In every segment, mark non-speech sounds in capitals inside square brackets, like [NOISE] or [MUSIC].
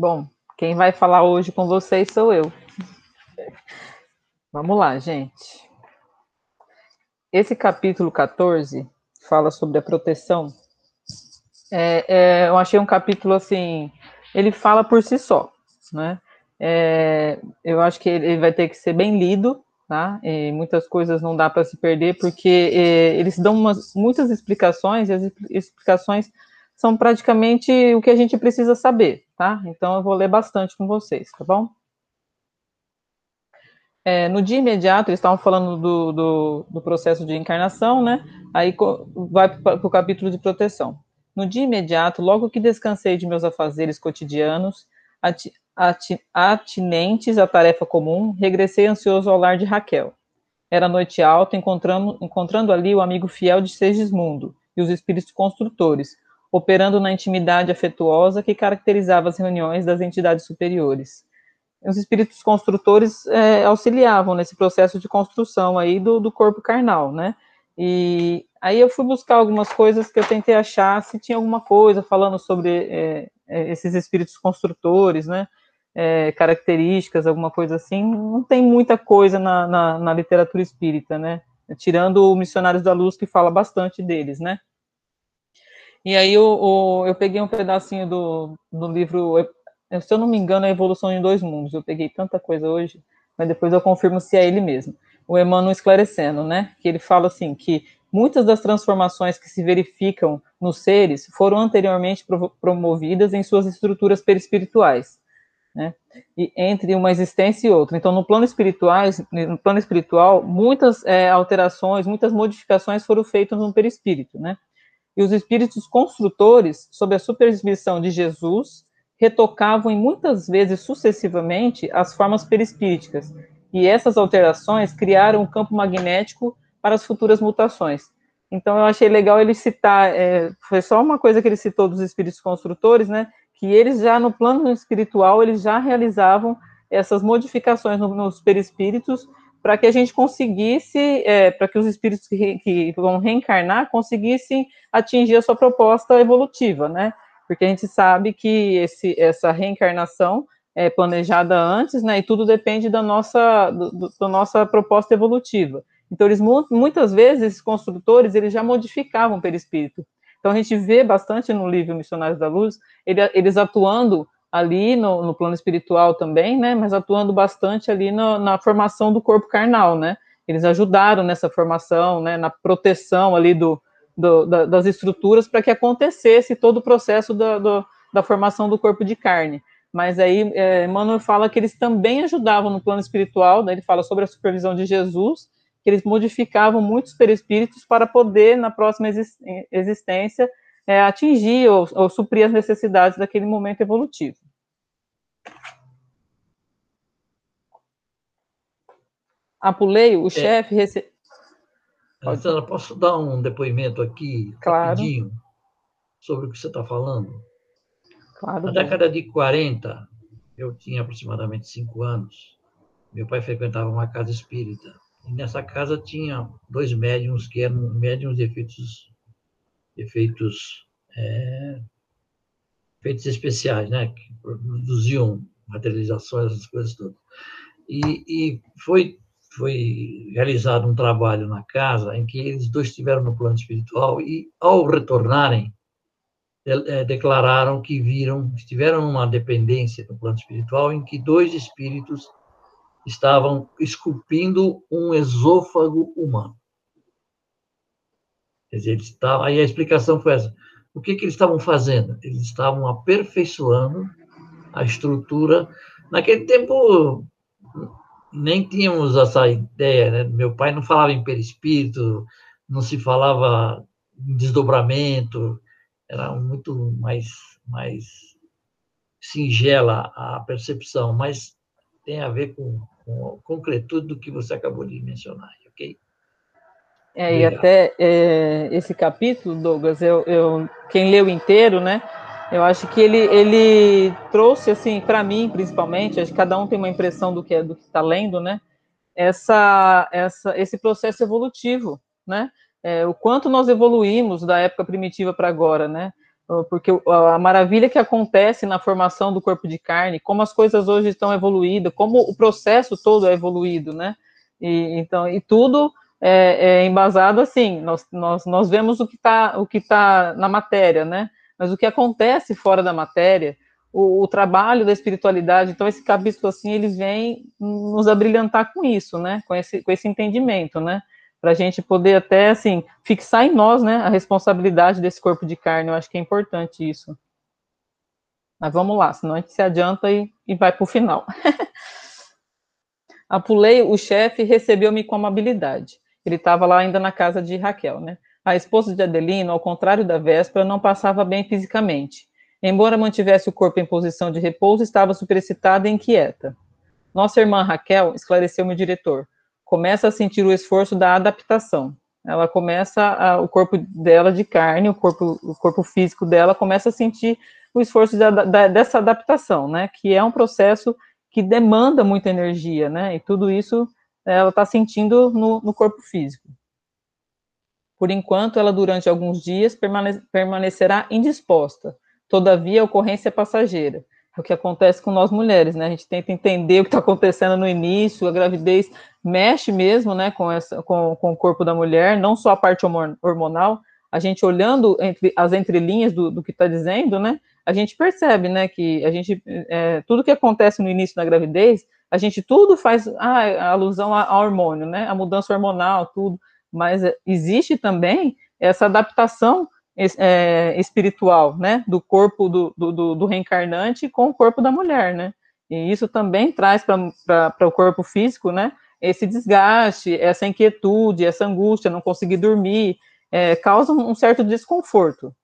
Bom, quem vai falar hoje com vocês sou eu. Vamos lá, gente. Esse capítulo 14 fala sobre a proteção. É, é, eu achei um capítulo assim, ele fala por si só, né? É, eu acho que ele vai ter que ser bem lido, tá? E muitas coisas não dá para se perder, porque é, eles dão umas, muitas explicações, e as explicações são praticamente o que a gente precisa saber, tá? Então eu vou ler bastante com vocês, tá bom? É, no dia imediato, eles estavam falando do, do, do, processo de encarnação, né? Aí vai para o capítulo de proteção. No dia imediato, logo que descansei de meus afazeres cotidianos, ati, ati, atinentes à tarefa comum, regressei ansioso ao lar de Raquel. Era noite alta, encontrando, encontrando ali o amigo fiel de Segismundo e os espíritos construtores, operando na intimidade afetuosa que caracterizava as reuniões das entidades superiores os espíritos construtores é, auxiliavam nesse processo de construção aí do, do, corpo carnal, né? E aí eu fui buscar algumas coisas que eu tentei achar se tinha alguma coisa falando sobre é, é esses espíritos construtores, né? É, características, alguma coisa assim. Não tem muita coisa na, na, na literatura espírita, né? Tirando o Missionários da Luz, que fala bastante deles, né? E aí eu, eu peguei um pedacinho do, do livro se eu não me engano, é evolução em dois mundos. Eu peguei tanta coisa hoje, mas depois eu confirmo se é ele mesmo. O Emmanuel esclarecendo, né? Que ele fala assim que muitas das transformações que se verificam nos seres foram anteriormente promovidas em suas estruturas perispirituais, né? E entre uma existência e outra. Então, no plano espiritual, no plano espiritual, muitas é, alterações, muitas modificações foram feitas no perispírito, né? E os espíritos construtores, sob a supervisão de Jesus, retocavam e muitas vezes sucessivamente as formas perispíriticas, e essas alterações criaram um campo magnético para as futuras mutações. Então eu achei legal ele citar, é, foi só uma coisa que ele citou dos espíritos construtores, né, que eles já no plano espiritual, eles já realizavam essas modificações no, nos perispíritos para que a gente conseguisse, é, para que os espíritos que, que vão reencarnar conseguissem atingir a sua proposta evolutiva, né, porque a gente sabe que esse, essa reencarnação é planejada antes, né, e tudo depende da nossa, do, da nossa proposta evolutiva. Então, eles, muitas vezes, esses construtores, eles já modificavam o perispírito. Então, a gente vê bastante no livro Missionários da Luz, ele, eles atuando ali no, no, plano espiritual também, né, mas atuando bastante ali no, na formação do corpo carnal, né, eles ajudaram nessa formação, né, na proteção ali do, do, da, das estruturas para que acontecesse todo o processo da, do, da formação do corpo de carne. Mas aí é, Emmanuel fala que eles também ajudavam no plano espiritual, né, ele fala sobre a supervisão de Jesus, que eles modificavam muitos perispíritos para poder, na próxima existência, é, atingir ou, ou suprir as necessidades daquele momento evolutivo. Apuleio, o é. chefe rece... Alessandra, posso dar um depoimento aqui, claro. rapidinho, sobre o que você está falando? Claro. Na década de 40, eu tinha aproximadamente cinco anos, meu pai frequentava uma casa espírita. E nessa casa tinha dois médiums que eram médiums de efeitos, efeitos, é, efeitos especiais, né? Que produziam materializações, essas coisas todas. E, e foi foi realizado um trabalho na casa em que eles dois estiveram no plano espiritual e, ao retornarem, é, declararam que viram, estiveram numa dependência no plano espiritual em que dois espíritos estavam esculpindo um esôfago humano. Eles estavam, aí a explicação foi essa. O que, que eles estavam fazendo? Eles estavam aperfeiçoando a estrutura. Naquele tempo, nem tínhamos essa ideia, né? Meu pai não falava em perispírito, não se falava em desdobramento, era muito mais, mais singela a percepção, mas tem a ver com, com a concretude do que você acabou de mencionar, ok? É, e até é, esse capítulo, Douglas, eu, eu, quem leu inteiro, né, eu acho que ele, ele trouxe, assim, para mim, principalmente, acho que cada um tem uma impressão do que é, do que está lendo, né? Essa, essa, esse processo evolutivo, né? É, o quanto nós evoluímos da época primitiva para agora, né? porque a maravilha que acontece na formação do corpo de carne, como as coisas hoje estão evoluídas, como o processo todo é evoluído, né? E, então, e tudo é, é embasado assim, nós, nós, nós vemos o que está tá na matéria, né? Mas o que acontece fora da matéria, o, o, trabalho da espiritualidade, então esse capítulo assim, ele vem nos abrilhantar com isso, né? Com esse, com esse entendimento, né? para a gente poder até assim fixar em nós, né, a responsabilidade desse corpo de carne. Eu acho que é importante isso. Mas vamos lá, senão a gente se adianta e, e vai para o final. [LAUGHS] Apulei, o chefe recebeu-me com amabilidade. Ele estava lá ainda na casa de Raquel, né? A esposa de Adelino, ao contrário da véspera, não passava bem fisicamente. Embora mantivesse o corpo em posição de repouso, estava superexcitada e inquieta. Nossa irmã Raquel, esclareceu-me o diretor, começa a sentir o esforço da adaptação. Ela começa, a, o corpo dela de carne, o corpo, o corpo físico dela começa a sentir o esforço da, da, dessa adaptação, né? Que é um processo que demanda muita energia, né? E tudo isso ela está sentindo no, no, corpo físico. Por enquanto, ela durante alguns dias permane permanecerá indisposta. Todavia, a ocorrência é passageira o que acontece com nós mulheres, né? A gente tenta entender o que está acontecendo no início, a gravidez mexe mesmo, né, com, essa, com, com o corpo da mulher, não só a parte hormonal, a gente olhando entre as entrelinhas do, do que está dizendo, né, a gente percebe, né, que a gente, é, tudo que acontece no início da gravidez, a gente tudo faz ah, alusão ao hormônio, né, a mudança hormonal, tudo, mas existe também essa adaptação é, espiritual, né, do corpo do, do, do, reencarnante com o corpo da mulher, né, e isso também traz para o corpo físico, né, esse desgaste, essa inquietude, essa angústia, não conseguir dormir, é, causa um certo desconforto.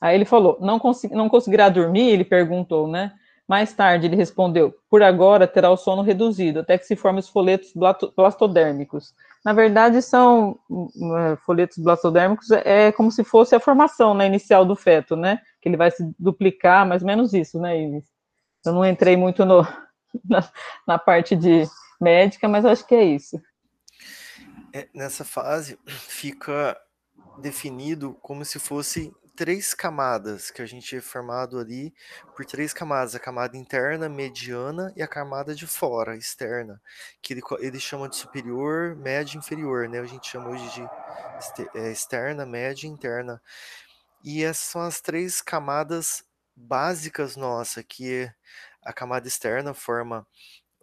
Aí ele falou, não, não conseguirá dormir? Ele perguntou, né, mais tarde ele respondeu: por agora terá o sono reduzido, até que se formem os folhetos blastodérmicos. Na verdade, são hum, é, folhetos blastodérmicos, é como se fosse a formação né, inicial do feto, né? Que ele vai se duplicar, mais ou menos isso, né, Ives? Eu não entrei muito no, [LAUGHS] na, na parte de médica, mas acho que é isso. É, nessa fase, [CLEARS THROAT] fica definido como se fosse três camadas, que a gente é formado ali por três camadas, a camada interna, mediana e a camada de fora, externa, que ele, ele chama de superior, média e inferior, né? A gente chama hoje de é, externa, média e interna. E essas são as três camadas básicas nossa, que a camada externa forma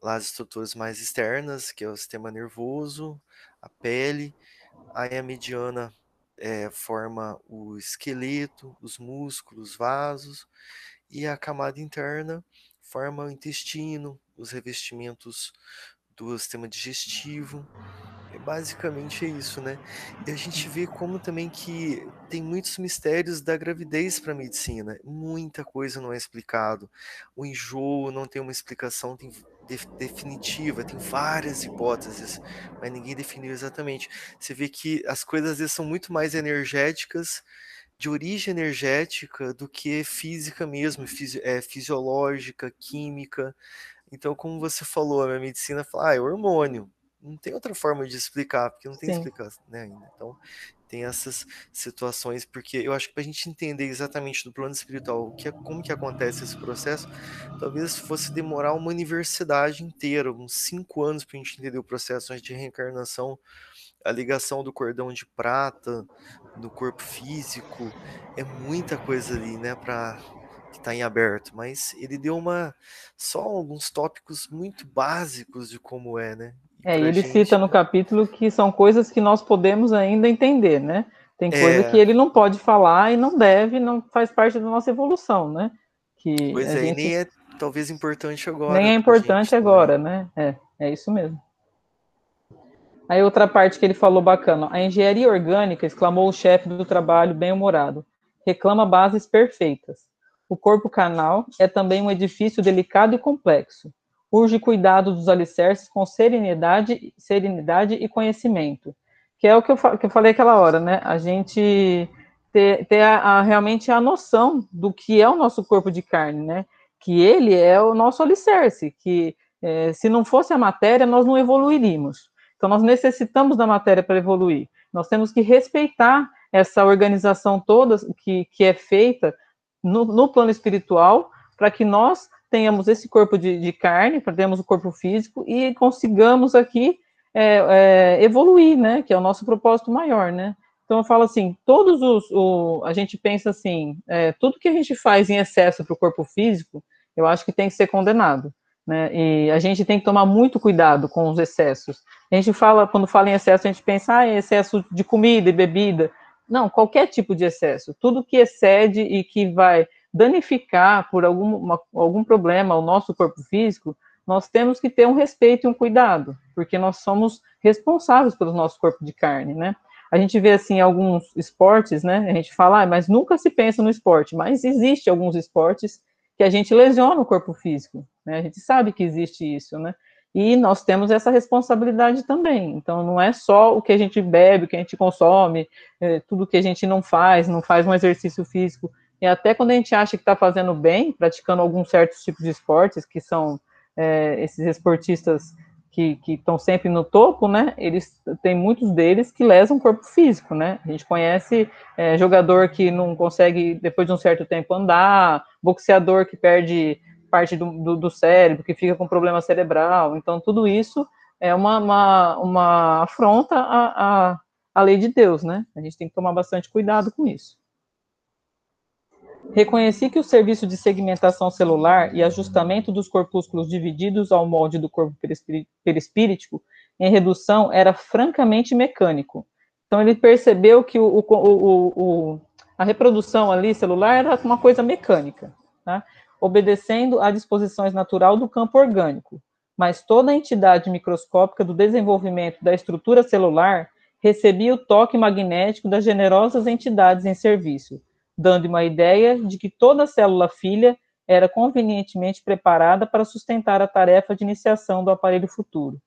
lá as estruturas mais externas, que é o sistema nervoso, a pele, aí a mediana é, forma o esqueleto, os músculos, vasos, e a camada interna forma o intestino, os revestimentos do sistema digestivo. É basicamente isso, né? E a gente vê como também que tem muitos mistérios da gravidez para a medicina. Muita coisa não é explicado. O enjoo não tem uma explicação, tem definitiva, tem várias hipóteses, mas ninguém definiu exatamente. Você vê que as coisas às vezes são muito mais energéticas, de origem energética, do que física mesmo, fisi é, fisiológica, química. Então, como você falou, a minha medicina fala, ah, é hormônio. Não tem outra forma de explicar, porque não tem explicação né, ainda. Então, tem essas situações, porque eu acho que para a gente entender exatamente do plano espiritual que é, como que acontece esse processo, talvez fosse demorar uma universidade inteira, uns cinco anos para a gente entender o processo de reencarnação, a ligação do cordão de prata no corpo físico, é muita coisa ali, né, para que está em aberto, mas ele deu uma só alguns tópicos muito básicos de como é, né? É, ele gente... cita no capítulo que são coisas que nós podemos ainda entender, né? Tem coisa é... que ele não pode falar e não deve, não faz parte da nossa evolução, né? Que pois é, gente... nem é talvez importante agora. Nem é importante agora, né? É, é isso mesmo. Aí outra parte que ele falou bacana, a engenharia orgânica, exclamou o chefe do trabalho bem-humorado, reclama bases perfeitas. O corpo canal é também um edifício delicado e complexo urge cuidado dos alicerces com serenidade, serenidade e conhecimento, que é o que eu, que eu falei aquela hora, né? A gente ter, ter a, a, realmente a noção do que é o nosso corpo de carne, né? Que ele é o nosso alicerce, que é, se não fosse a matéria, nós não evoluiríamos. Então, nós necessitamos da matéria para evoluir. Nós temos que respeitar essa organização toda que, que é feita no, no plano espiritual, para que nós tenhamos esse corpo de, de carne, para termos o corpo físico e consigamos aqui é, é, evoluir, né? Que é o nosso propósito maior, né? Então eu falo assim, todos os, o, a gente pensa assim, é, tudo que a gente faz em excesso para o corpo físico, eu acho que tem que ser condenado. Né? E a gente tem que tomar muito cuidado com os excessos. A gente fala, quando fala em excesso, a gente pensa, ah, excesso de comida e bebida. Não, qualquer tipo de excesso, tudo que excede e que vai danificar por algum, algum problema o nosso corpo físico, nós temos que ter um respeito e um cuidado, porque nós somos responsáveis pelo nosso corpo de carne, né? A gente vê assim alguns esportes, né? A gente fala, ah, mas nunca se pensa no esporte, mas existe alguns esportes que a gente lesiona o corpo físico, né? A gente sabe que existe isso, né? E nós temos essa responsabilidade também. Então, não é só o que a gente bebe, o que a gente consome, é, tudo que a gente não faz, não faz um exercício físico. E até quando a gente acha que está fazendo bem, praticando alguns certos tipos de esportes, que são é, esses esportistas que estão sempre no topo, né? Eles tem muitos deles que lesam o corpo físico, né? A gente conhece é, jogador que não consegue depois de um certo tempo andar, boxeador que perde parte do, do, do cérebro, que fica com problema cerebral. Então tudo isso é uma, uma, uma afronta à, à, à lei de Deus, né? A gente tem que tomar bastante cuidado com isso. Reconheci que o serviço de segmentação celular e ajustamento dos corpúsculos divididos ao molde do corpo perispíritico em redução era francamente mecânico. Então, ele percebeu que o, o, o, a reprodução ali celular era uma coisa mecânica, tá? obedecendo à disposições natural do campo orgânico. Mas toda a entidade microscópica do desenvolvimento da estrutura celular recebia o toque magnético das generosas entidades em serviço, dando uma ideia de que toda célula filha era convenientemente preparada para sustentar a tarefa de iniciação do aparelho futuro.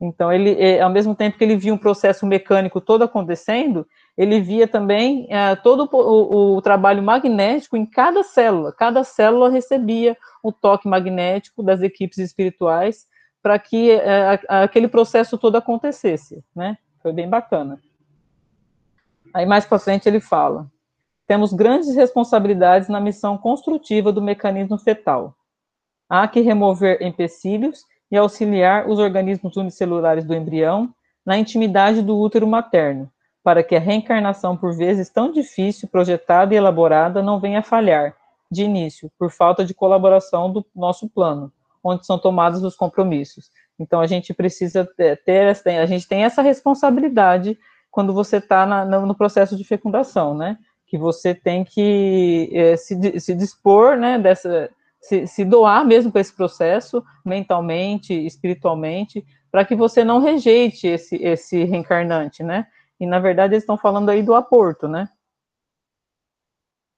Então, ele, é, ao mesmo tempo que ele via um processo mecânico todo acontecendo, ele via também é, todo o, o, trabalho magnético em cada célula. Cada célula recebia o toque magnético das equipes espirituais para que é, aquele processo todo acontecesse, né? Foi bem bacana. Aí mais para frente ele fala: temos grandes responsabilidades na missão construtiva do mecanismo fetal. Há que remover empecilhos e auxiliar os organismos unicelulares do embrião na intimidade do útero materno, para que a reencarnação, por vezes tão difícil, projetada e elaborada, não venha a falhar, de início, por falta de colaboração do nosso plano, onde são tomados os compromissos. Então, a gente precisa ter, a gente tem essa responsabilidade quando você está no processo de fecundação, né? Que você tem que é, se, se dispor, né, dessa, se, se doar mesmo para esse processo, mentalmente, espiritualmente, para que você não rejeite esse, esse reencarnante, né? E, na verdade, eles estão falando aí do aborto, né?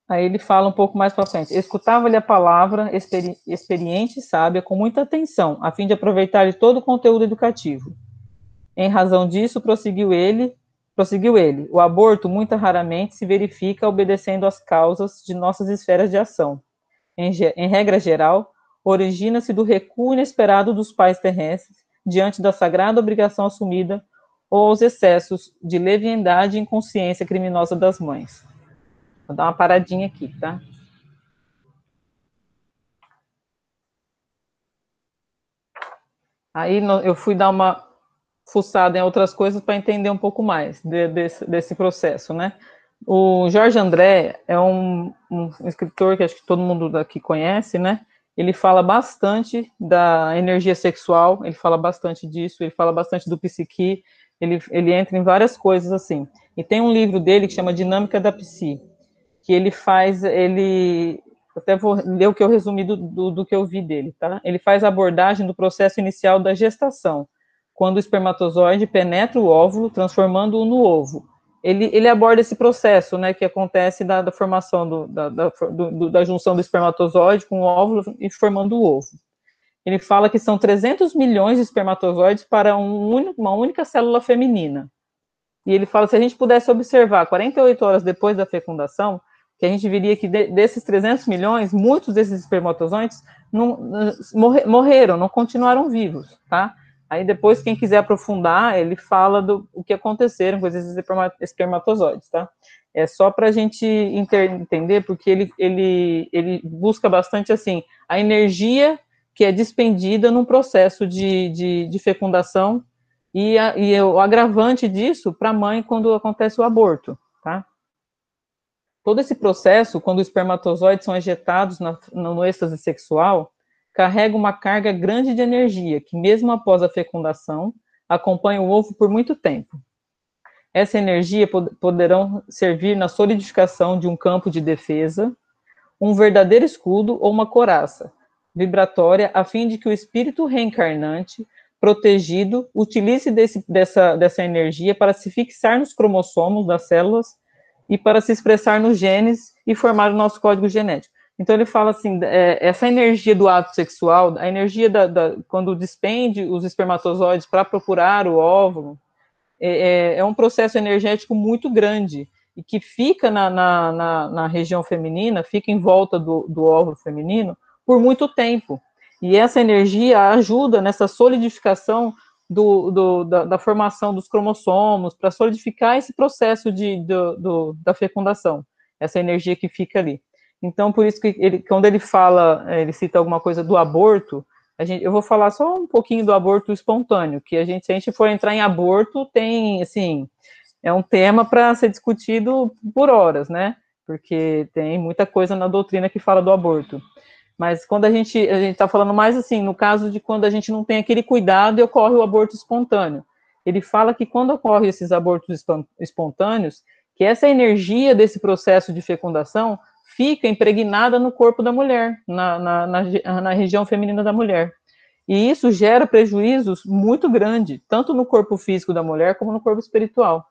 Aí ele fala um pouco mais para frente. Escutava-lhe a palavra experi experiente e sábia com muita atenção, a fim de aproveitar todo o conteúdo educativo. Em razão disso, prosseguiu ele, Prosseguiu ele: o aborto muito raramente se verifica obedecendo às causas de nossas esferas de ação. Em, em regra geral, origina-se do recuo inesperado dos pais terrestres diante da sagrada obrigação assumida ou aos excessos de leviandade e inconsciência criminosa das mães. Vou dar uma paradinha aqui, tá? Aí eu fui dar uma fuçado em outras coisas para entender um pouco mais de, desse, desse processo, né? O Jorge André é um, um, escritor que acho que todo mundo daqui conhece, né? Ele fala bastante da energia sexual, ele fala bastante disso, ele fala bastante do psique, ele, ele entra em várias coisas assim. E tem um livro dele que chama Dinâmica da Psi, que ele faz, ele até vou ler o que eu resumi do, do, do que eu vi dele, tá? Ele faz a abordagem do processo inicial da gestação quando o espermatozoide penetra o óvulo, transformando-o no ovo. Ele, ele aborda esse processo, né, que acontece da, da formação do, da, da, do, da junção do espermatozoide com o óvulo e formando o ovo. Ele fala que são 300 milhões de espermatozoides para um uma única célula feminina. E ele fala, se a gente pudesse observar 48 horas depois da fecundação, que a gente viria que de, desses 300 milhões, muitos desses espermatozoides não, morreram, não continuaram vivos, tá? Aí depois, quem quiser aprofundar, ele fala do o que aconteceram com esses espermatozoides, tá? É só para a gente entender, porque ele, ele, ele busca bastante, assim, a energia que é despendida num processo de, de, de fecundação e, a, e o agravante disso para a mãe quando acontece o aborto, tá? Todo esse processo, quando os espermatozoides são ejetados na, no êxtase sexual, carrega uma carga grande de energia, que mesmo após a fecundação, acompanha o ovo por muito tempo. Essa energia pod poderão servir na solidificação de um campo de defesa, um verdadeiro escudo ou uma coraça vibratória, a fim de que o espírito reencarnante protegido utilize desse, dessa, dessa energia para se fixar nos cromossomos das células e para se expressar nos genes e formar o nosso código genético. Então ele fala assim, é, essa energia do ato sexual, a energia da, da quando despende os espermatozoides para procurar o óvulo, é, é, é, um processo energético muito grande e que fica na, na, na, na região feminina, fica em volta do, do óvulo feminino por muito tempo. E essa energia ajuda nessa solidificação do, do, da, da, formação dos cromossomos, para solidificar esse processo de, do, da fecundação, essa energia que fica ali. Então, por isso que ele, quando ele fala, ele cita alguma coisa do aborto, gente, eu vou falar só um pouquinho do aborto espontâneo, que a gente, se a gente for entrar em aborto, tem, assim, é um tema para ser discutido por horas, né? Porque tem muita coisa na doutrina que fala do aborto. Mas quando a gente a gente está falando mais assim, no caso de quando a gente não tem aquele cuidado e ocorre o aborto espontâneo. Ele fala que quando ocorre esses abortos espontâneos, que essa energia desse processo de fecundação fica impregnada no corpo da mulher, na, na, na, na região feminina da mulher. E isso gera prejuízos muito grandes, tanto no corpo físico da mulher como no corpo espiritual.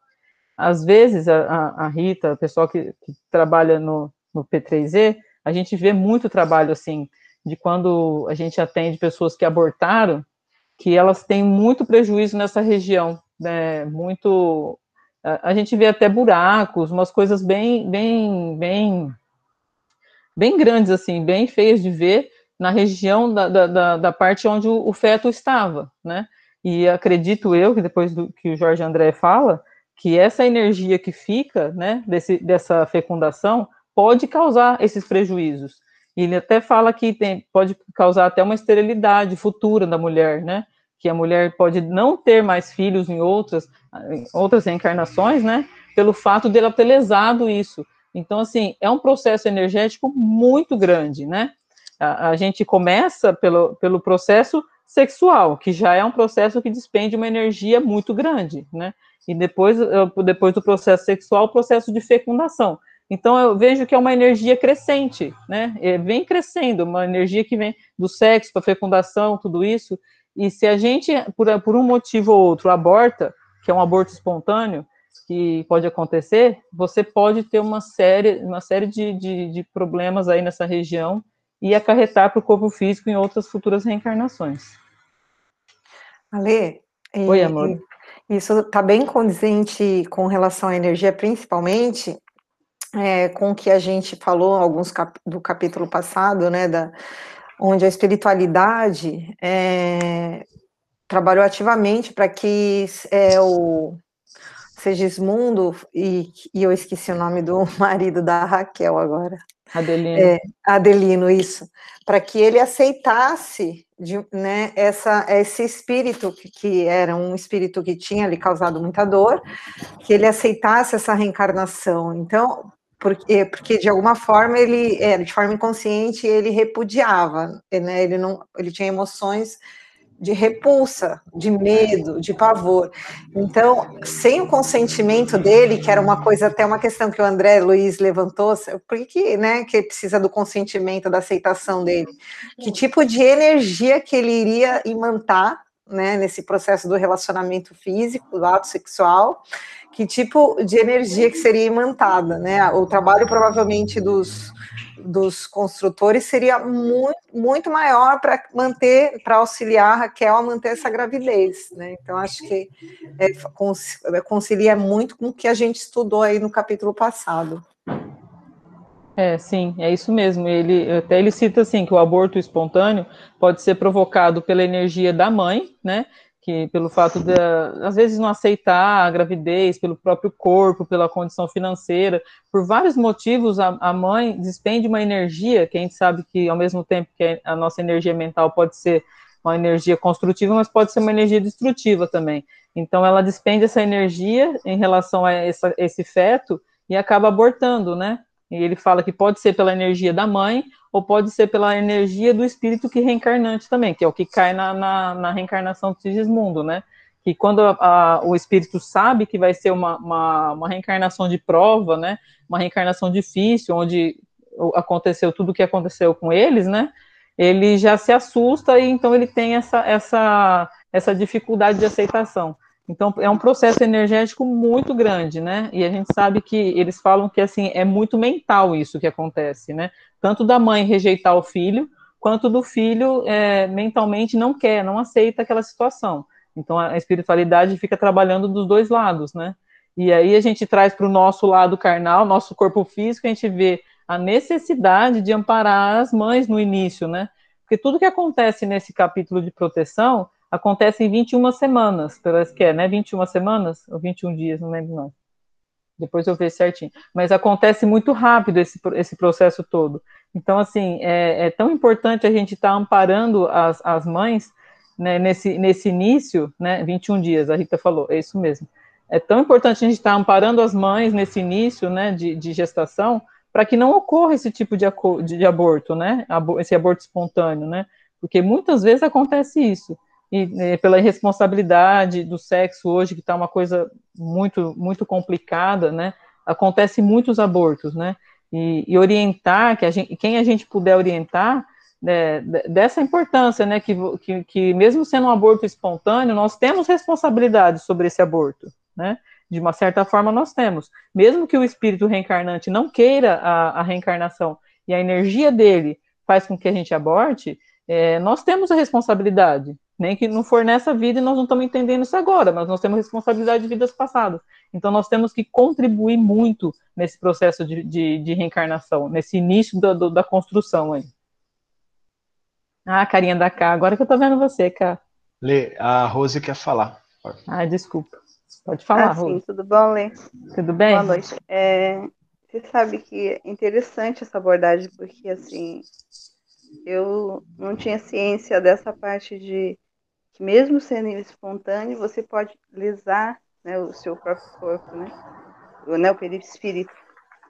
Às vezes, a, a Rita, o pessoal que, que trabalha no, no P3E, a gente vê muito trabalho assim, de quando a gente atende pessoas que abortaram, que elas têm muito prejuízo nessa região, né, muito, a, gente vê até buracos, umas coisas bem, bem, bem, bem grandes, assim, bem feias de ver, na região da, da, da parte onde o, o, feto estava, né, e acredito eu, que depois do que o Jorge André fala, que essa energia que fica, né, desse, dessa fecundação, pode causar esses prejuízos. E ele até fala que tem, pode causar até uma esterilidade futura da mulher, né? Que a mulher pode não ter mais filhos em outras, em outras reencarnações, né? Pelo fato dela ter lesado isso. Então, assim, é um processo energético muito grande, né? A, a gente começa pelo, pelo processo sexual, que já é um processo que despende uma energia muito grande, né? E depois, depois do processo sexual, o processo de fecundação. Então eu vejo que é uma energia crescente, né? É, vem crescendo, uma energia que vem do sexo para fecundação, tudo isso. E se a gente, por, por um motivo ou outro, aborta, que é um aborto espontâneo, que pode acontecer, você pode ter uma série, uma série de, de, de problemas aí nessa região e acarretar para o corpo físico em outras futuras reencarnações. Ale, Oi, amor. Isso está bem condizente com relação à energia, principalmente é, com o que a gente falou alguns cap do capítulo passado, né, da, onde a espiritualidade é, trabalhou ativamente para que é, o Segismundo, e, e eu esqueci o nome do [LAUGHS] marido da Raquel agora. Adelino. É, Adelino, isso. Para que ele aceitasse de, né, essa, esse espírito, que, que, era um espírito que tinha lhe causado muita dor, que ele aceitasse essa reencarnação. Então, porque, porque de alguma forma ele, é, de forma inconsciente, ele repudiava, né? ele, não, ele tinha emoções de repulsa, de medo, de pavor. Então, sem o consentimento dele, que era uma coisa, até uma questão que o André Luiz levantou, por que, né, que precisa do consentimento, da aceitação dele? Que tipo de energia que ele iria imantar, né, nesse processo do relacionamento físico, do ato sexual, que tipo de energia que seria imantada, né? O trabalho provavelmente dos, dos construtores seria muito, muito maior para manter, para auxiliar a Raquel a manter essa gravidez, né? Então acho que é, é, concilia muito com o que a gente estudou aí no capítulo passado. É, sim, é isso mesmo. Ele até ele cita assim que o aborto espontâneo pode ser provocado pela energia da mãe, né? Que pelo fato de, às vezes, não aceitar a gravidez, pelo próprio corpo, pela condição financeira, por vários motivos, a, a mãe despende uma energia, que a gente sabe que, ao mesmo tempo que a nossa energia mental pode ser uma energia construtiva, mas pode ser uma energia destrutiva também. Então, ela despende essa energia em relação a essa, esse feto e acaba abortando, né? E ele fala que pode ser pela energia da mãe ou pode ser pela energia do espírito que reencarnante também, que é o que cai na, na, na reencarnação do Sigismundo, né? Que quando a, a, o espírito sabe que vai ser uma, uma, uma, reencarnação de prova, né? Uma reencarnação difícil, onde aconteceu tudo o que aconteceu com eles, né? Ele já se assusta e então ele tem essa, essa, essa dificuldade de aceitação. Então, é um processo energético muito grande, né? E a gente sabe que eles falam que, assim, é muito mental isso que acontece, né? Tanto da mãe rejeitar o filho, quanto do filho é, mentalmente não quer, não aceita aquela situação. Então, a espiritualidade fica trabalhando dos dois lados, né? E aí a gente traz para o nosso lado carnal, nosso corpo físico, a gente vê a necessidade de amparar as mães no início, né? Porque tudo que acontece nesse capítulo de proteção acontece em 21 semanas, parece que é, né? 21 semanas ou 21 dias, não lembro não. Depois eu vejo certinho. Mas acontece muito rápido esse, esse processo todo. Então, assim, é, é tão importante a gente estar tá amparando as, as mães né, nesse, nesse início, né? 21 dias, a Rita falou, é isso mesmo. É tão importante a gente estar tá amparando as mães nesse início, né, de, de gestação, para que não ocorra esse tipo de, de, de aborto, né? Esse aborto espontâneo, né? Porque muitas vezes acontece isso e né, pela irresponsabilidade do sexo hoje, que está uma coisa muito, muito complicada, né? Acontece muitos abortos, né? E, e orientar, que a gente, quem a gente puder orientar, né, dessa importância, né? Que, que, que mesmo sendo um aborto espontâneo, nós temos responsabilidade sobre esse aborto, né? De uma certa forma, nós temos. Mesmo que o espírito reencarnante não queira a, a reencarnação e a energia dele faz com que a gente aborte, é, nós temos a responsabilidade, nem que não for nessa vida e nós não estamos entendendo isso agora, mas nós temos responsabilidade de vidas passadas. Então nós temos que contribuir muito nesse processo de, de, de reencarnação, nesse início da, do, da construção aí. Ah, carinha da Cá, agora que eu tô vendo você, Cá. Lê, a Rose quer falar. Ah, desculpa. Pode falar, ah, Rose. Sim, tudo bom, Lê? Tudo bem? Boa noite. É, você sabe que é interessante essa abordagem, porque assim, eu não tinha ciência dessa parte de que mesmo sendo espontâneo, você pode lesar né, o seu próprio corpo, né? O, né, o perispírito.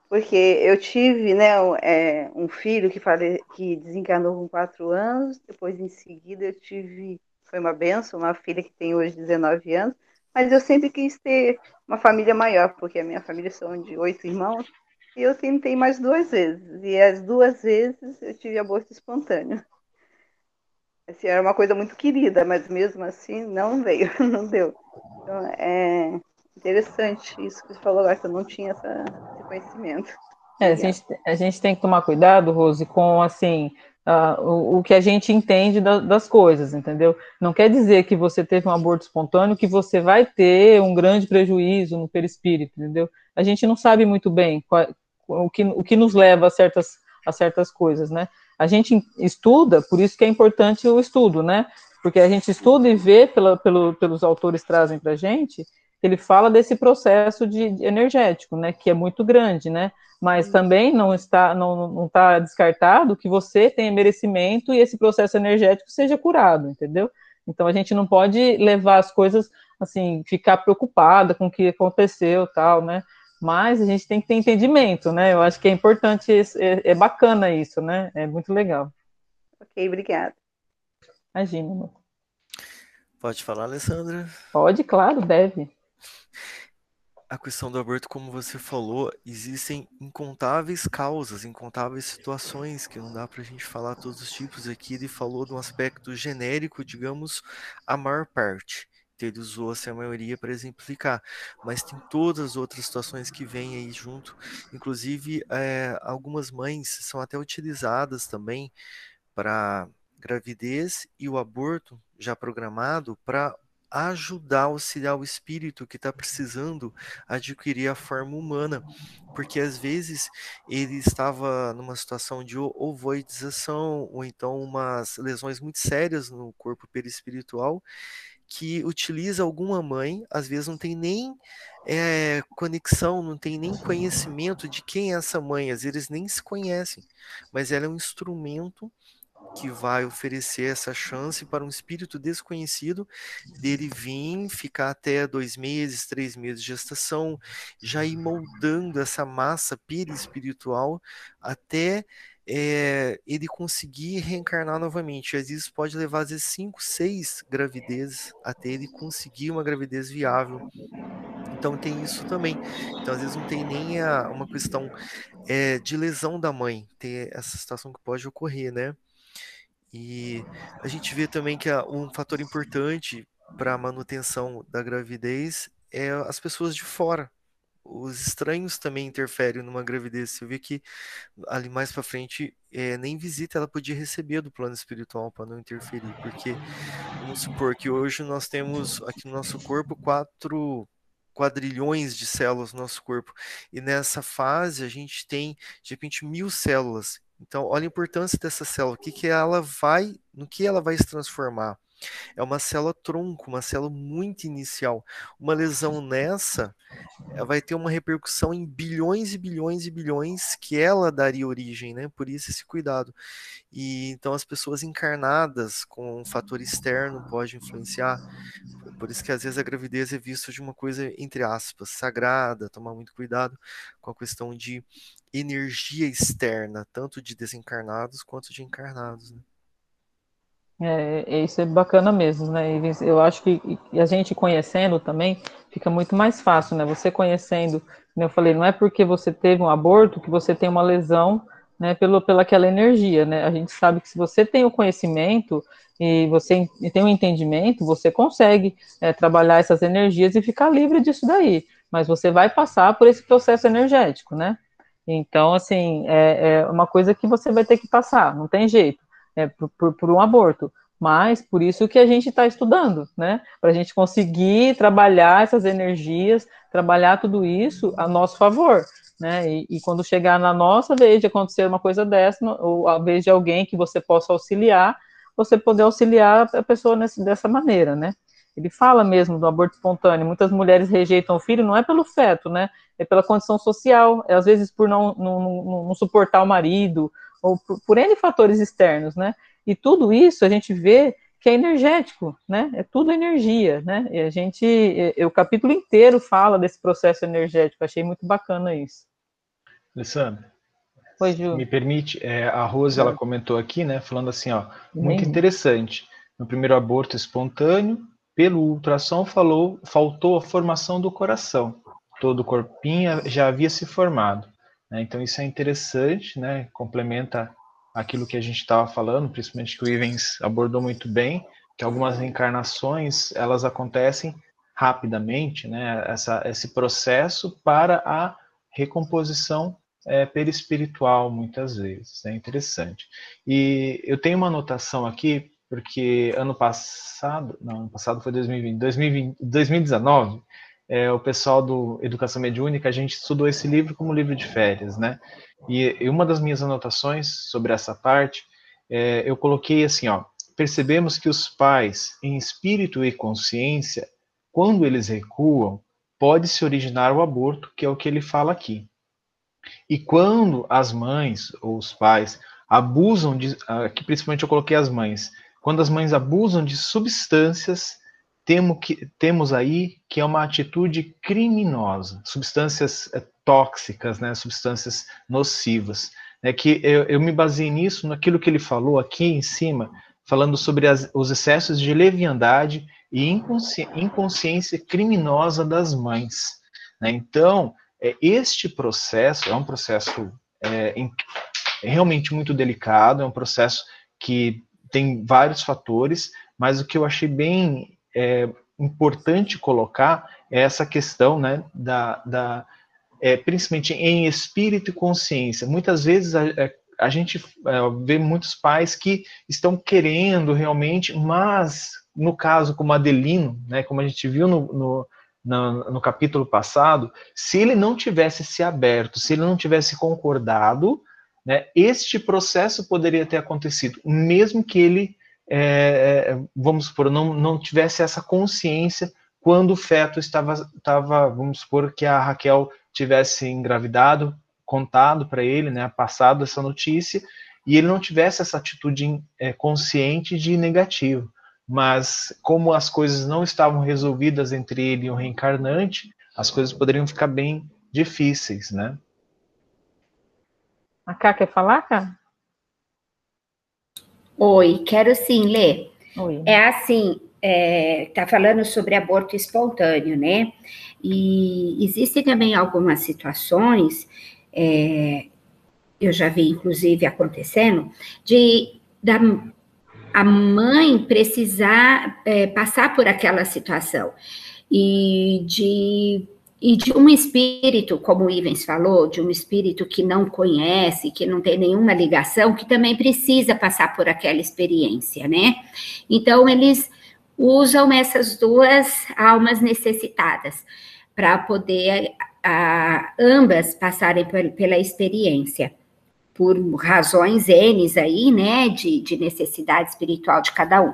Porque eu tive né, é, um filho que, fale, que desencarnou com quatro anos, depois em seguida eu tive, foi uma benção, uma filha que tem hoje 19 anos, mas eu sempre quis ter uma família maior, porque a minha família são de oito irmãos, e eu tentei mais duas vezes, e as duas vezes eu tive aborto espontâneo. Assim, era uma coisa muito querida, mas mesmo assim não veio, [LAUGHS] não deu. Então, é interessante isso que você falou agora, que eu não tinha essa, esse conhecimento. É, a, gente, a gente tem que tomar cuidado, Rose, com assim uh, o, o, que a gente entende da, das coisas, entendeu? Não quer dizer que você teve um aborto espontâneo que você vai ter um grande prejuízo no perispírito, entendeu? A gente não sabe muito bem qual, o, que, o que nos leva a certas, a certas coisas, né? A gente estuda, por isso que é importante o estudo, né? Porque a gente estuda e vê, pela, pelo, pelos autores trazem para a gente, ele fala desse processo de, de, energético, né? Que é muito grande, né? Mas também não está, não, não está descartado que você tenha merecimento e esse processo energético seja curado, entendeu? Então a gente não pode levar as coisas assim, ficar preocupada com o que aconteceu, tal, né? Mas a gente tem que ter entendimento, né? Eu acho que é importante, é, é bacana isso, né? É muito legal. Ok, obrigada. Imagina. Amor. Pode falar, Alessandra? Pode, claro, deve. A questão do aborto, como você falou, existem incontáveis causas, incontáveis situações que não dá para a gente falar todos os tipos aqui. Ele falou de um aspecto genérico, digamos, a maior parte ele usou essa maioria para exemplificar, mas tem todas as outras situações que vêm aí junto, inclusive é, algumas mães são até utilizadas também para gravidez e o aborto já programado para ajudar, auxiliar o espírito que está precisando adquirir a forma humana, porque às vezes ele estava numa situação de ovoidização ou então umas lesões muito sérias no corpo perispiritual que utiliza alguma mãe, às vezes não tem nem é, conexão, não tem nem conhecimento de quem é essa mãe, às vezes eles nem se conhecem, mas ela é um instrumento que vai oferecer essa chance para um espírito desconhecido dele vir, ficar até dois meses, três meses de gestação, já ir moldando essa massa perispiritual até é, ele conseguir reencarnar novamente. Às vezes pode levar às vezes cinco, seis gravidezes até ele conseguir uma gravidez viável. Então tem isso também. Então às vezes não tem nem a, uma questão é, de lesão da mãe, ter essa situação que pode ocorrer, né? E a gente vê também que um fator importante para a manutenção da gravidez é as pessoas de fora. Os estranhos também interferem numa gravidez. Você vê que ali mais para frente, é, nem visita ela podia receber do plano espiritual para não interferir, porque vamos supor que hoje nós temos aqui no nosso corpo quatro quadrilhões de células no nosso corpo. E nessa fase a gente tem, de repente, mil células. Então, olha a importância dessa célula, o que, que ela vai, no que ela vai se transformar. É uma célula tronco, uma célula muito inicial. Uma lesão nessa vai ter uma repercussão em bilhões e bilhões e bilhões que ela daria origem, né? Por isso esse cuidado. E então as pessoas encarnadas com um fator externo pode influenciar. Por isso que às vezes a gravidez é vista de uma coisa entre aspas sagrada, tomar muito cuidado com a questão de energia externa, tanto de desencarnados quanto de encarnados. Né? É, é, isso é bacana mesmo, né? Eu acho que a gente conhecendo também fica muito mais fácil, né? Você conhecendo, como eu falei, não é porque você teve um aborto que você tem uma lesão, né? Pelo, pela aquela energia, né? A gente sabe que se você tem o conhecimento e você tem o um entendimento, você consegue é, trabalhar essas energias e ficar livre disso daí. Mas você vai passar por esse processo energético, né? Então, assim, é, é uma coisa que você vai ter que passar, não tem jeito é, por, por, um aborto. Mas por isso que a gente está estudando, né? Para a gente conseguir trabalhar essas energias, trabalhar tudo isso a nosso favor, né? E, e, quando chegar na nossa vez de acontecer uma coisa dessa, ou a vez de alguém que você possa auxiliar, você poder auxiliar a pessoa nesse, dessa maneira, né? Ele fala mesmo do aborto espontâneo. Muitas mulheres rejeitam o filho, não é pelo feto, né? É pela condição social, é às vezes por não, não, não, não suportar o marido, ou por, por N fatores externos, né? E tudo isso a gente vê que é energético, né? É tudo energia, né? E a gente, o capítulo inteiro fala desse processo energético. Achei muito bacana isso. Alessandra, Oi, Ju. me permite, é, a Rose ela comentou aqui, né? Falando assim, ó, muito interessante. No primeiro aborto espontâneo, pelo ultrassom falou, faltou a formação do coração. Todo o corpinho já havia se formado. Né? Então isso é interessante, né? complementa aquilo que a gente estava falando, principalmente que o Ivens abordou muito bem, que algumas reencarnações elas acontecem rapidamente, né? Essa, esse processo para a recomposição é, perispiritual, muitas vezes. É interessante. E eu tenho uma anotação aqui, porque ano passado, não, ano passado foi 2020, 2020 2019, é, o pessoal do Educação Mediúnica, a gente estudou esse livro como livro de férias, né? E, e uma das minhas anotações sobre essa parte, é, eu coloquei assim, ó, percebemos que os pais, em espírito e consciência, quando eles recuam, pode se originar o aborto, que é o que ele fala aqui. E quando as mães ou os pais abusam de, aqui principalmente eu coloquei as mães, quando as mães abusam de substâncias que, temos aí que é uma atitude criminosa, substâncias é, tóxicas, né, substâncias nocivas. É que eu, eu, me baseei nisso, naquilo que ele falou aqui em cima, falando sobre as, os excessos de leviandade e inconsci, inconsciência criminosa das mães. Né? Então, é, este processo é um processo é, em, realmente muito delicado, é um processo que tem vários fatores, mas o que eu achei bem é, importante colocar essa questão né, da, da é, principalmente em espírito e consciência. Muitas vezes a, é, a gente é, vê muitos pais que estão querendo realmente, mas no caso como Adelino, né, como a gente viu no, no, no, no capítulo passado, se ele não tivesse se aberto, se ele não tivesse concordado, né, este processo poderia ter acontecido, mesmo que ele é, é, vamos supor, não, não tivesse essa consciência quando o feto estava, estava, vamos supor que a Raquel tivesse engravidado, contado para ele, né, passado essa notícia, e ele não tivesse essa atitude é, consciente de negativo. Mas como as coisas não estavam resolvidas entre ele e o reencarnante, as coisas poderiam ficar bem difíceis, né? A Cá quer falar, Cá? Oi, quero sim, ler. Oi. É assim, está é, falando sobre aborto espontâneo, né? E existem também algumas situações, é, eu já vi inclusive acontecendo, de da, a mãe precisar é, passar por aquela situação e de e de um espírito, como o Ivens falou, de um espírito que não conhece, que não tem nenhuma ligação, que também precisa passar por aquela experiência, né? Então, eles usam essas duas almas necessitadas para poder a, ambas passarem pela experiência, por razões N aí, né, de, de necessidade espiritual de cada um.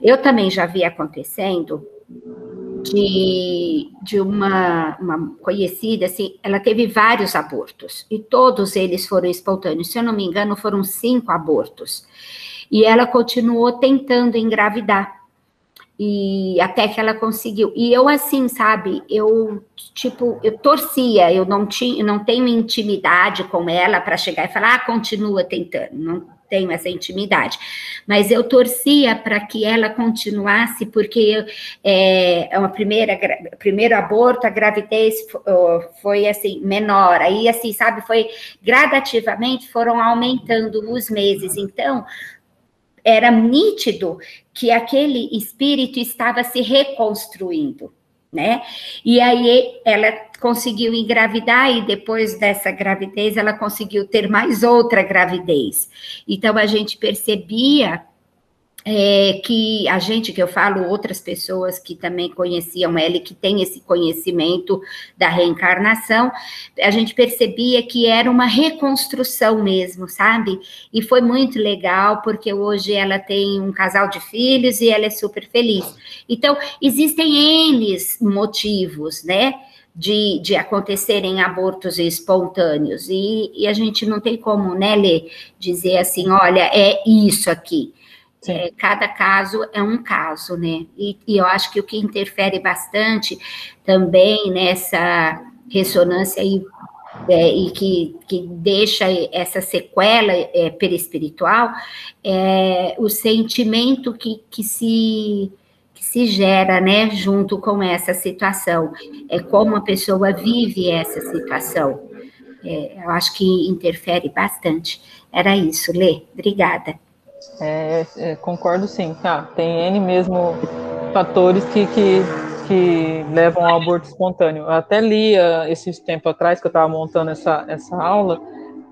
Eu também já vi acontecendo de, de uma, uma conhecida, assim, ela teve vários abortos, e todos eles foram espontâneos, se eu não me engano, foram cinco abortos. E ela continuou tentando engravidar e até que ela conseguiu. E eu assim, sabe, eu tipo, eu torcia, eu não tinha, não tenho intimidade com ela para chegar e falar, ah, continua tentando, não tenho essa intimidade, mas eu torcia para que ela continuasse, porque é, é uma primeira, primeiro aborto, a gravidez foi assim, menor, aí assim, sabe, foi gradativamente foram aumentando os meses, então era nítido que aquele espírito estava se reconstruindo, né? E aí ela conseguiu engravidar e depois dessa gravidez ela conseguiu ter mais outra gravidez. Então a gente percebia é, que a gente, que eu falo, outras pessoas que também conheciam ela que tem esse conhecimento da reencarnação, a gente percebia que era uma reconstrução mesmo, sabe? E foi muito legal, porque hoje ela tem um casal de filhos e ela é super feliz. Então, existem N motivos, né? De, de, acontecerem abortos espontâneos. E, e, a gente não tem como, né, Lê, dizer assim, olha, é isso aqui. É, cada caso é um caso, né? E, e, eu acho que o que interfere bastante também nessa ressonância e, é, e que, que deixa essa sequela é, perispiritual é o sentimento que, que se que se gera, né, junto com essa situação, é como a pessoa vive essa situação. É, eu acho que interfere bastante. Era isso, Lê. Obrigada. É, é, concordo sim, tá? Tem N mesmo fatores que, que, que levam ao aborto espontâneo. Eu até li uh, esses tempo atrás, que eu estava montando essa, essa aula,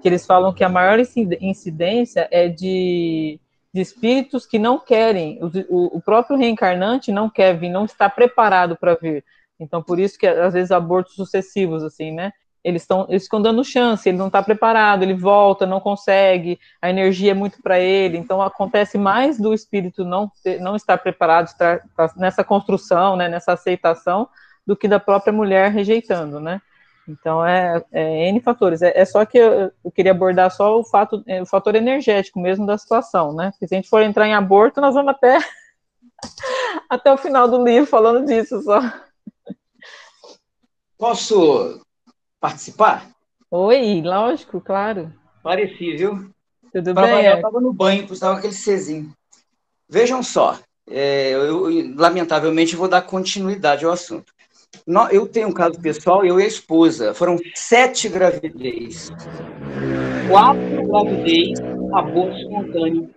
que eles falam que a maior incidência é de, de espíritos que não querem, o, o próprio reencarnante não quer vir, não está preparado para vir. Então, por isso que às vezes abortos sucessivos, assim, né? Eles estão ficam dando chance, ele não está preparado, ele volta, não consegue, a energia é muito para ele, então acontece mais do espírito não ter, não estar preparado estar, nessa construção, né, nessa aceitação, do que da própria mulher rejeitando, né? Então é, é N fatores. É, é só que eu, eu, queria abordar só o fato, é, o fator energético mesmo da situação, né? Porque se a gente for entrar em aborto, nós vamos até [LAUGHS] até o final do livro falando disso só. Posso participar? Oi, lógico, claro. Pareci, viu? Tudo pra bem? Eu estava no banho, estava aquele Czinho. Vejam só, é, eu, lamentavelmente vou dar continuidade ao assunto. Eu tenho um caso pessoal, eu e a esposa, foram sete gravidez. Quatro gravidez, aborto espontâneo.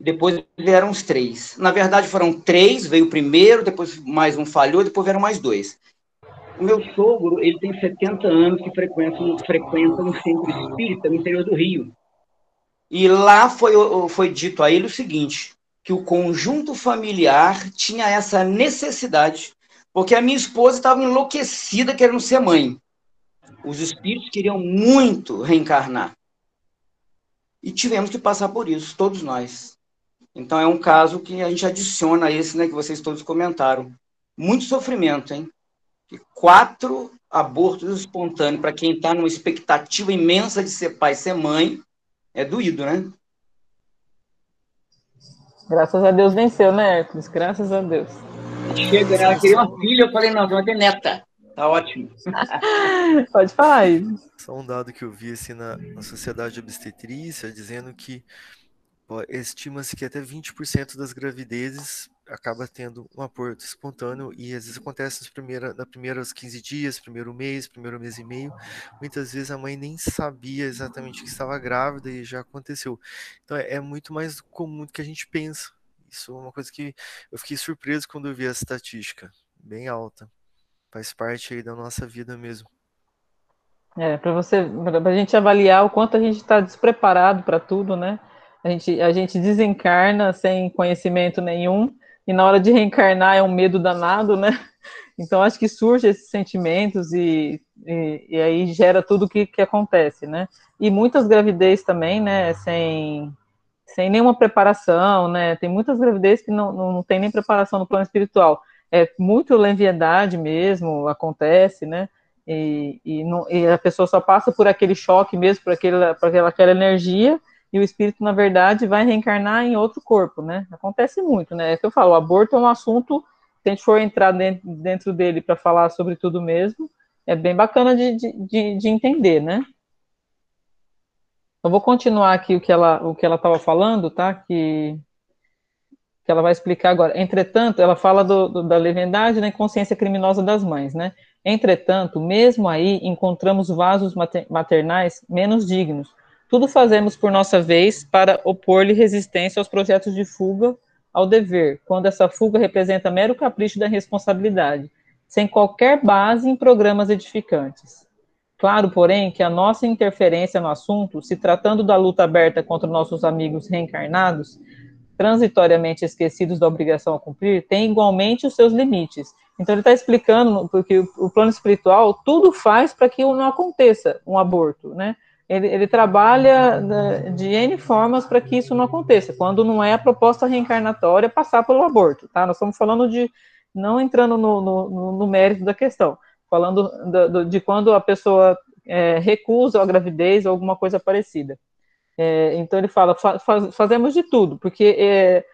Depois vieram os três. Na verdade, foram três, veio o primeiro, depois mais um falhou, depois vieram mais dois. O meu sogro, ele tem 70 anos que frequenta, frequenta um centro espírita no interior do Rio. E lá foi, foi dito a ele o seguinte, que o conjunto familiar tinha essa necessidade, porque a minha esposa estava enlouquecida querendo ser mãe. Os espíritos queriam muito reencarnar. E tivemos que passar por isso, todos nós. Então é um caso que a gente adiciona a esse, né, que vocês todos comentaram. Muito sofrimento, hein? Quatro abortos espontâneos para quem está numa expectativa imensa de ser pai, ser mãe, é doído, né? Graças a Deus venceu, né, Hércules? Graças a Deus. Chega, ela queria uma filha, eu falei, não, vai ter neta. Tá ótimo. [LAUGHS] Pode falar aí. Só um dado que eu vi assim na, na sociedade obstetrícia, dizendo que estima-se que até 20% das gravidezes acaba tendo um aborto espontâneo e às vezes acontece nos primeira, na primeiros 15 dias, primeiro mês, primeiro mês e meio. Muitas vezes a mãe nem sabia exatamente que estava grávida e já aconteceu. Então é, é muito mais comum do que a gente pensa. Isso é uma coisa que eu fiquei surpreso quando eu vi a estatística, bem alta. Faz parte aí da nossa vida mesmo. É, para você, para a gente avaliar o quanto a gente está despreparado para tudo, né? A gente, a gente desencarna sem conhecimento nenhum, e na hora de reencarnar é um medo danado, né? [LAUGHS] Então acho que surge esses sentimentos e, e, e aí gera tudo que, que acontece, né? E muitas gravidez também, né? Sem, sem nenhuma preparação, né? Tem muitas gravidez que não, não, não tem nem preparação no plano espiritual. É muito leviandade mesmo, acontece, né? E, e, não, e, a pessoa só passa por aquele choque mesmo, por, aquele, por aquela, aquela energia, e o espírito, na verdade, vai reencarnar em outro corpo, né? Acontece muito, né? É que eu falo, o aborto é um assunto, se a gente for entrar dentro, dentro dele para falar sobre tudo mesmo, é bem bacana de, de, de entender, né? Eu vou continuar aqui o que ela o que ela estava falando, tá? Que, que ela vai explicar agora. Entretanto, ela fala do, do, da leviandade né, consciência criminosa das mães, né? Entretanto, mesmo aí encontramos vasos maternais menos dignos, tudo fazemos por nossa vez para opor-lhe resistência aos projetos de fuga ao dever, quando essa fuga representa mero capricho da responsabilidade, sem qualquer base em programas edificantes. Claro, porém, que a nossa interferência no assunto, se tratando da luta aberta contra nossos amigos reencarnados, transitoriamente esquecidos da obrigação a cumprir, tem igualmente os seus limites. Então ele está explicando porque o plano espiritual tudo faz para que não aconteça um aborto, né? Ele, ele trabalha né, de N formas para que isso não aconteça, quando não é a proposta reencarnatória passar pelo aborto, tá? Nós estamos falando de, não entrando no, no, no mérito da questão, falando de, de quando a pessoa é, recusa a gravidez ou alguma coisa parecida. É, então ele fala, faz, fazemos de tudo, porque é,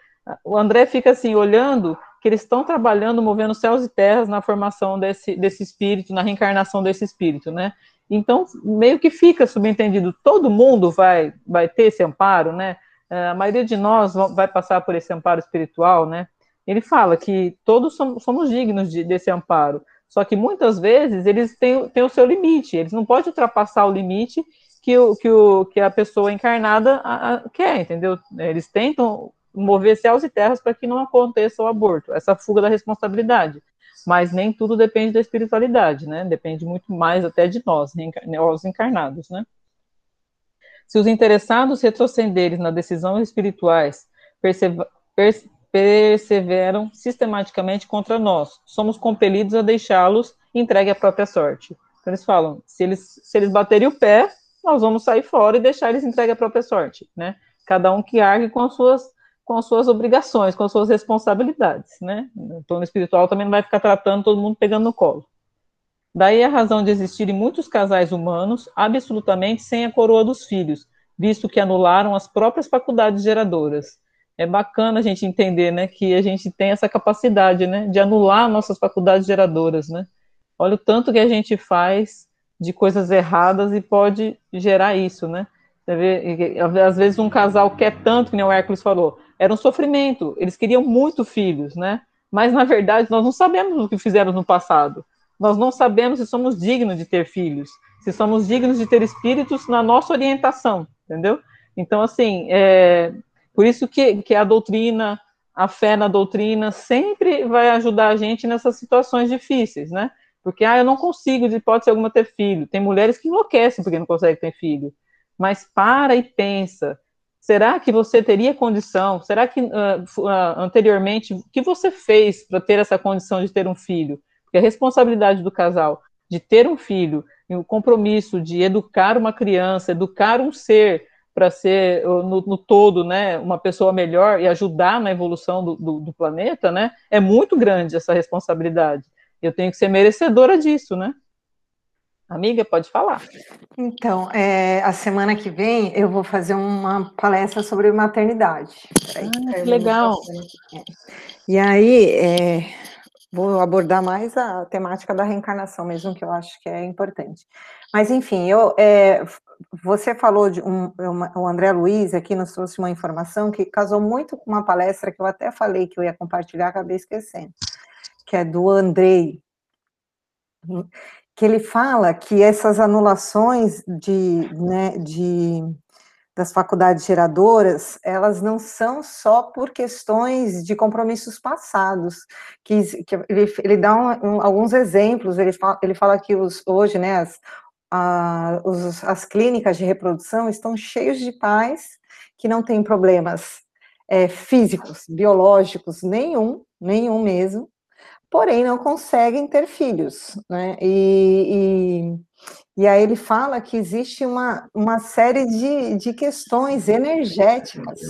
o André fica assim, olhando que eles estão trabalhando, movendo céus e terras na formação desse, desse espírito, na reencarnação desse espírito, né? Então, meio que fica subentendido, todo mundo vai, vai ter esse amparo, né? É, a maioria de nós vai passar por esse amparo espiritual, né? Ele fala que todos somos dignos de, desse amparo, só que muitas vezes eles têm, têm o seu limite, eles não podem ultrapassar o limite que, o, que, o, que a pessoa encarnada a, a, quer, entendeu? Eles tentam mover céus e terras para que não aconteça o aborto, essa fuga da responsabilidade mas nem tudo depende da espiritualidade, né? Depende muito mais até de nós, os encarnados, né? Se os interessados retrocederem na decisão espirituais perseveram sistematicamente contra nós, somos compelidos a deixá-los entregue à própria sorte. Então eles falam, se eles, se eles baterem o pé, nós vamos sair fora e deixar eles entregue à própria sorte, né? Cada um que argue com as suas com as suas obrigações, com as suas responsabilidades, né? O plano espiritual também não vai ficar tratando todo mundo pegando no colo. Daí a razão de existirem muitos casais humanos absolutamente sem a coroa dos filhos, visto que anularam as próprias faculdades geradoras. É bacana a gente entender, né, que a gente tem essa capacidade, né, de anular nossas faculdades geradoras, né? Olha o tanto que a gente faz de coisas erradas e pode gerar isso, né? Às vezes um casal quer tanto, que nem o Hércules falou, era um sofrimento. Eles queriam muito filhos, né? Mas na verdade nós não sabemos o que fizemos no passado. Nós não sabemos se somos dignos de ter filhos, se somos dignos de ter espíritos na nossa orientação, entendeu? Então, assim, é, por isso que, que a doutrina, a fé na doutrina sempre vai ajudar a gente nessas situações difíceis, né? Porque, ah, eu não consigo, de hipótese alguma, ter filho. Tem mulheres que enlouquecem porque não conseguem ter filho. Mas para e pensa, Será que você teria condição? Será que uh, anteriormente, o que você fez para ter essa condição de ter um filho? Porque a responsabilidade do casal de ter um filho, o compromisso de educar uma criança, educar um ser para ser no, no, todo, né, uma pessoa melhor e ajudar na evolução do, do, do, planeta, né, é muito grande essa responsabilidade. Eu tenho que ser merecedora disso, né? Amiga, pode falar. Então, é, a semana que vem eu vou fazer uma palestra sobre maternidade. ah, que legal. E aí, é, vou abordar mais a temática da reencarnação mesmo, que eu acho que é importante. Mas, enfim, eu, é, você falou de um, uma, o André Luiz aqui nos trouxe uma informação que casou muito com uma palestra que eu até falei que eu ia compartilhar, acabei esquecendo, que é do Andrei, que ele fala que essas anulações de, né, de das faculdades geradoras, elas não são só por questões de compromissos passados, que, que ele, ele, dá um, um, alguns exemplos, ele fala, ele fala que os, hoje, né, as, a, os, as clínicas de reprodução estão cheios de pais que não têm problemas é, físicos, biológicos, nenhum, nenhum mesmo, porém não conseguem ter filhos, né? E, e, e, aí ele fala que existe uma, uma série de, de questões energéticas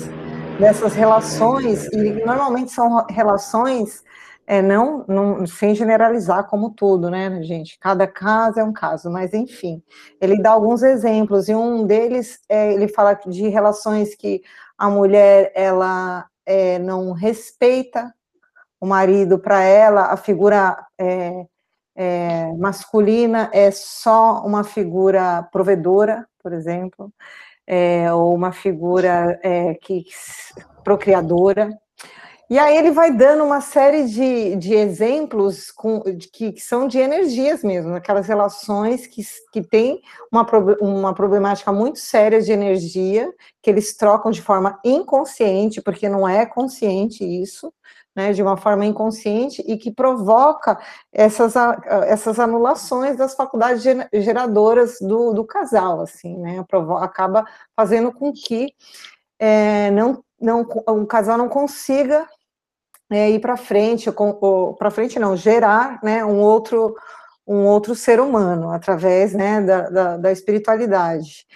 dessas relações, e normalmente são relações, é, não, não sem generalizar como tudo, né, gente? Cada caso é um caso, mas enfim, ele dá alguns exemplos, e um deles, é, ele fala de relações que a mulher, ela é, não respeita o marido, para ela, a figura é, é, masculina é só uma figura provedora, por exemplo, é, ou uma figura é, que procriadora. E aí ele vai dando uma série de, de exemplos com, de, que, que, são de energias mesmo, aquelas relações que, que têm uma, uma problemática muito séria de energia, que eles trocam de forma inconsciente, porque não é consciente isso, né, de uma forma inconsciente e que provoca essas, essas anulações das faculdades geradoras do, do casal, assim, né, acaba fazendo com que é, não, não, o casal não consiga é, ir para frente, para frente não, gerar, né, um outro um outro ser humano através, né, da, da, da espiritualidade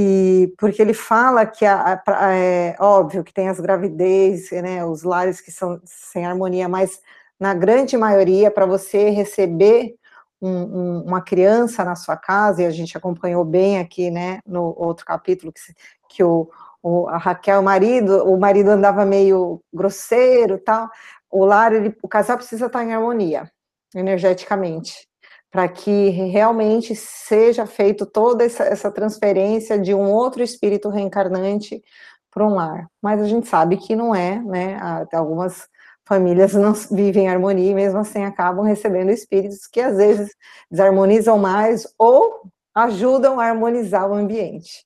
e porque ele fala que a, a, é óbvio que tem as gravidez, né, os lares que são sem harmonia, mas na grande maioria, para você receber um, um, uma criança na sua casa, e a gente acompanhou bem aqui, né, no outro capítulo, que, que o, o, a Raquel, o marido, o marido andava meio grosseiro tal, o lar, ele, o casal precisa estar em harmonia, energeticamente para que realmente seja feito toda essa, essa, transferência de um outro espírito reencarnante para um lar. Mas a gente sabe que não é, né? Algumas famílias não vivem em harmonia e mesmo assim acabam recebendo espíritos que às vezes desarmonizam mais ou ajudam a harmonizar o ambiente.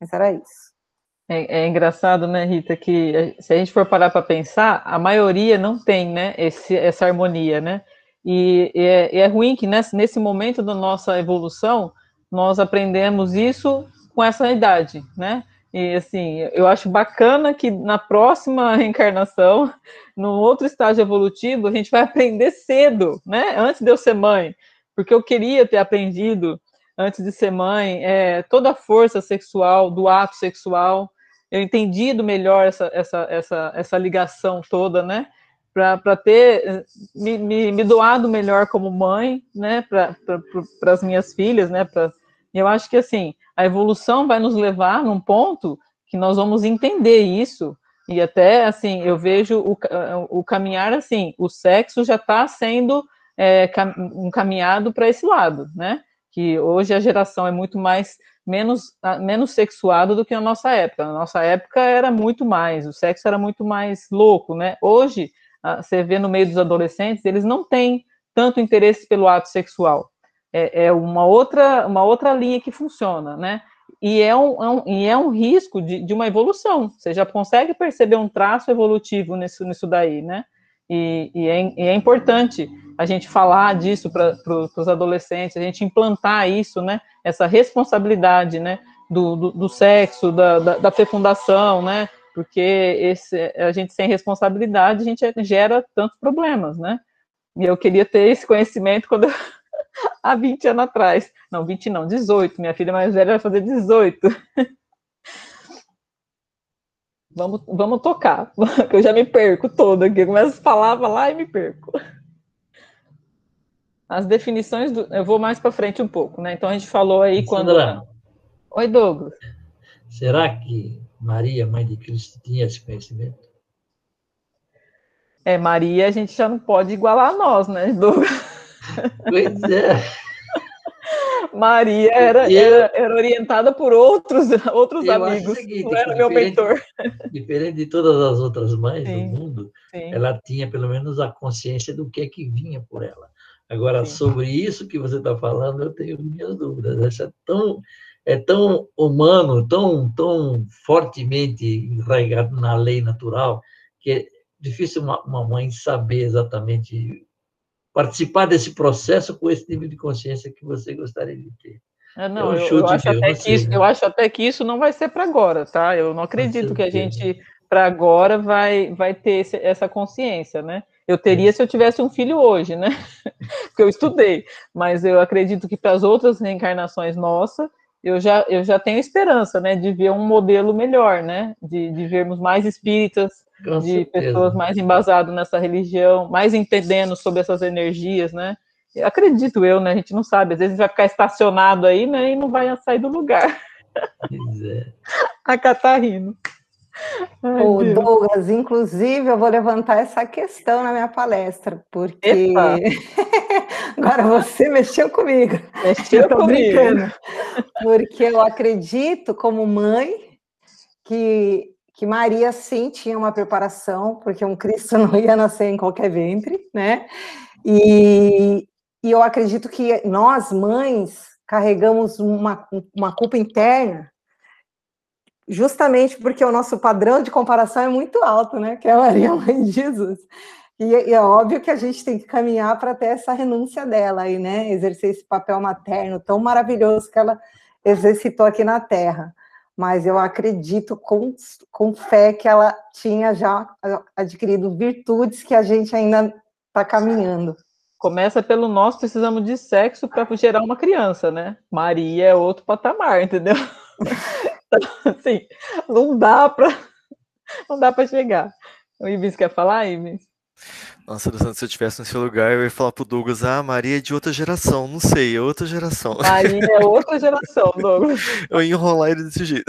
Mas era isso. É, é, engraçado, né, Rita, que se a gente for parar para pensar, a maioria não tem, né, esse, essa harmonia, né? E, é, e é, ruim que nesse, nesse momento da nossa evolução nós aprendemos isso com essa idade, né? E assim, eu acho bacana que na próxima [LAUGHS] reencarnação, no outro estágio evolutivo, a gente vai aprender cedo, né? Antes de eu ser mãe, porque eu queria ter aprendido antes de ser mãe é, toda a força sexual do ato sexual, eu entendido melhor essa, essa, essa, essa ligação toda, né? Para ter me, me, me, doado melhor como mãe, né, para pra, as minhas filhas, né, pra, eu acho que assim a evolução vai nos levar num ponto que nós vamos entender isso e até assim eu vejo o, o caminhar assim, o sexo já está sendo é, encaminhado para esse lado, né, que hoje a geração é muito mais menos menos sexuado do que na nossa época. Na nossa época era muito mais, o sexo era muito mais louco, né? Hoje você vê no meio dos adolescentes, eles não têm tanto interesse pelo ato sexual. É, é uma, outra, uma outra linha que funciona, né? E é um, é um, e é um risco de, de uma evolução. Você já consegue perceber um traço evolutivo nisso, nisso daí, né? E, e, é, e é, importante a gente falar disso para pro, os adolescentes, a gente implantar isso, né? Essa responsabilidade, né? Do, do, do sexo, da, da, da, fecundação, né? Porque esse, a gente sem responsabilidade, a gente gera tantos problemas, né? E eu queria ter esse conhecimento quando eu, [LAUGHS] há 20 anos atrás. Não, 20 não, 18. Minha filha mais velha vai fazer 18. [LAUGHS] Vamos, vamos tocar, [LAUGHS] que eu já me perco toda aqui. Eu começo a falar, falar e me perco. As definições do. Eu vou mais para frente um pouco, né? Então a gente falou aí Sandra, quando. Oi, Douglas. Será que Maria, mãe de Cristo, tinha esse conhecimento? É, Maria, a gente já não pode igualar a nós, né, Douglas? [LAUGHS] Pois é. Maria era, era, era, orientada por outros, [LAUGHS] outros amigos, seguinte, não era meu mentor. [LAUGHS] Diferente de todas as outras mães sim, do mundo, sim. ela tinha pelo menos a consciência do que é que vinha por ela. Agora, sim. sobre isso que você está falando, eu tenho minhas dúvidas. Isso é tão, é tão humano, tão, tão fortemente enraizado na lei natural, que é difícil uma, uma mãe saber exatamente participar desse processo com esse nível de consciência que você gostaria de ter. É, não, eu, eu, eu acho até que isso, né? eu acho até que isso não vai ser para agora, tá? Eu não acredito que a gente para agora vai vai ter esse, essa consciência, né? Eu teria se eu tivesse um filho hoje, né? [LAUGHS] Porque eu estudei, mas eu acredito que para as outras reencarnações nossas, eu já, eu já tenho esperança, né, de ver um modelo melhor, né, de, de vermos mais espíritas com de certeza. pessoas mais embasadas nessa religião, mais entendendo sobre essas energias, né? Acredito eu, né? A gente não sabe, às vezes vai ficar estacionado aí, né? E não vai sair do lugar. Pois é. [LAUGHS] A Catarina. O Douglas, inclusive, eu vou levantar essa questão na minha palestra, porque [LAUGHS] agora você mexeu comigo. Mexeu comigo. Brincando. Porque eu acredito, como mãe, que que Maria sim tinha uma preparação, porque um Cristo [LAUGHS] não ia nascer em qualquer ventre, né? E, e eu acredito que nós, mães, carregamos uma, uma culpa interna, justamente porque o nosso padrão de comparação é muito alto, né? Que é a Maria, mãe de Jesus. E, e é óbvio que a gente tem que caminhar para ter essa renúncia dela aí, né? Exercer esse papel materno tão maravilhoso que ela exercitou aqui na Terra mas eu acredito com, com fé que ela tinha já adquirido virtudes que a gente ainda está caminhando. Começa pelo nós precisamos de sexo para gerar uma criança, né? Maria é outro patamar, entendeu? [LAUGHS] [LAUGHS] Assim, não dá para não dá para chegar. O Ibis quer falar, Ibis? Nossa, se eu estivesse no seu lugar, eu ia falar pro Douglas, ah, Maria é de outra geração, não sei, é outra geração. Maria é outra geração, [LAUGHS] Douglas. eu ia enrolar ele desse jeito.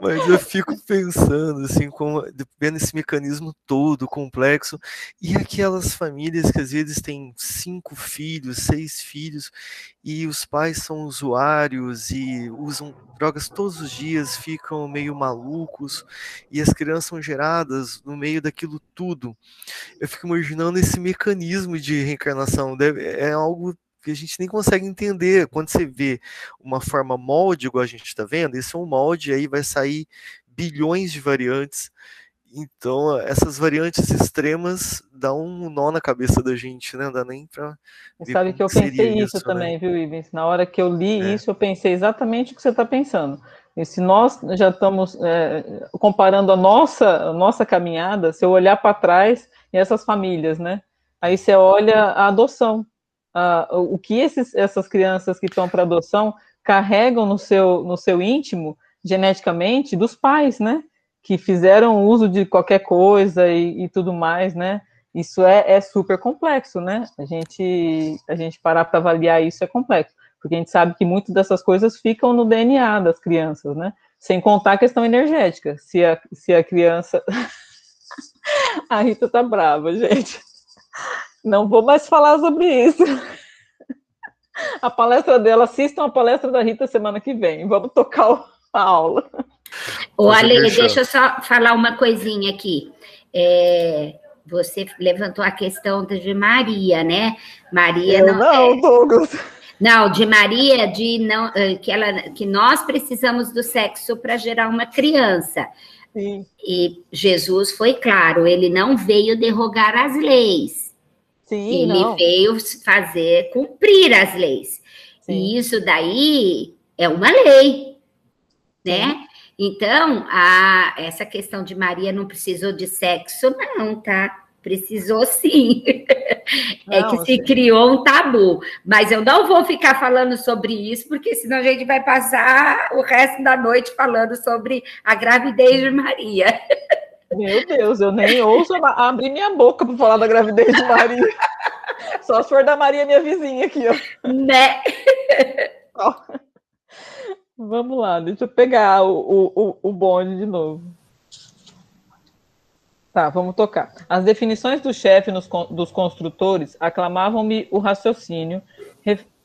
Mas eu fico pensando, assim, como, vendo esse mecanismo todo complexo, e aquelas famílias que às vezes têm cinco filhos, seis filhos, e os pais são usuários e usam drogas todos os dias, ficam meio malucos, e as crianças são geradas no meio daquilo tudo. Eu fico imaginando esse mecanismo de reencarnação, é algo que a gente nem consegue entender. Quando você vê uma forma molde, igual a gente está vendo, isso é um molde, aí vai sair bilhões de variantes. Então, essas variantes extremas dão um nó na cabeça da gente, né? Não dá nem para. Sabe que eu pensei isso, isso né? também, viu, Ivens? Na hora que eu li é. isso, eu pensei exatamente o que você está pensando. E se nós já estamos é, comparando a nossa, a nossa caminhada, se eu olhar para trás e essas famílias, né? Aí você olha a adoção uh, o que esses, essas crianças que estão para adoção carregam no seu, no seu íntimo, geneticamente, dos pais, né? Que fizeram uso de qualquer coisa e, e tudo mais, né? Isso é, é, super complexo, né? A gente, a gente parar para avaliar isso é complexo, porque a gente sabe que muitas dessas coisas ficam no DNA das crianças, né? Sem contar a questão energética. Se a, se a criança. [LAUGHS] a Rita tá brava, gente. Não vou mais falar sobre isso. [LAUGHS] A palestra dela, assistam a palestra da Rita semana que vem. Vamos tocar a aula. Ô, Ale, deixa eu só falar uma coisinha aqui. É, você levantou a questão de Maria, né? Maria eu não. Não, é... Douglas. Não, de Maria, de não eh, que ela que nós precisamos do sexo para gerar uma criança. Sim. E Jesus foi claro, ele não veio derrogar as leis. Sim, ele não. veio fazer cumprir as leis. Sim. E isso daí é uma lei, né? Então, a, essa questão de Maria não precisou de sexo, não, tá? Precisou sim. [LAUGHS] é que se criou um tabu. Mas eu não vou ficar falando sobre isso, porque senão a gente vai passar o resto da noite falando sobre a gravidez de Maria. [LAUGHS] Meu Deus, eu nem ouço abrir minha boca para falar da gravidez de Maria. [LAUGHS] Só se for da Maria, minha vizinha aqui, ó. Né? Ó. Vamos lá, deixa eu pegar o, o, o bonde de novo. Tá, vamos tocar. As definições do chefe dos construtores aclamavam-me o raciocínio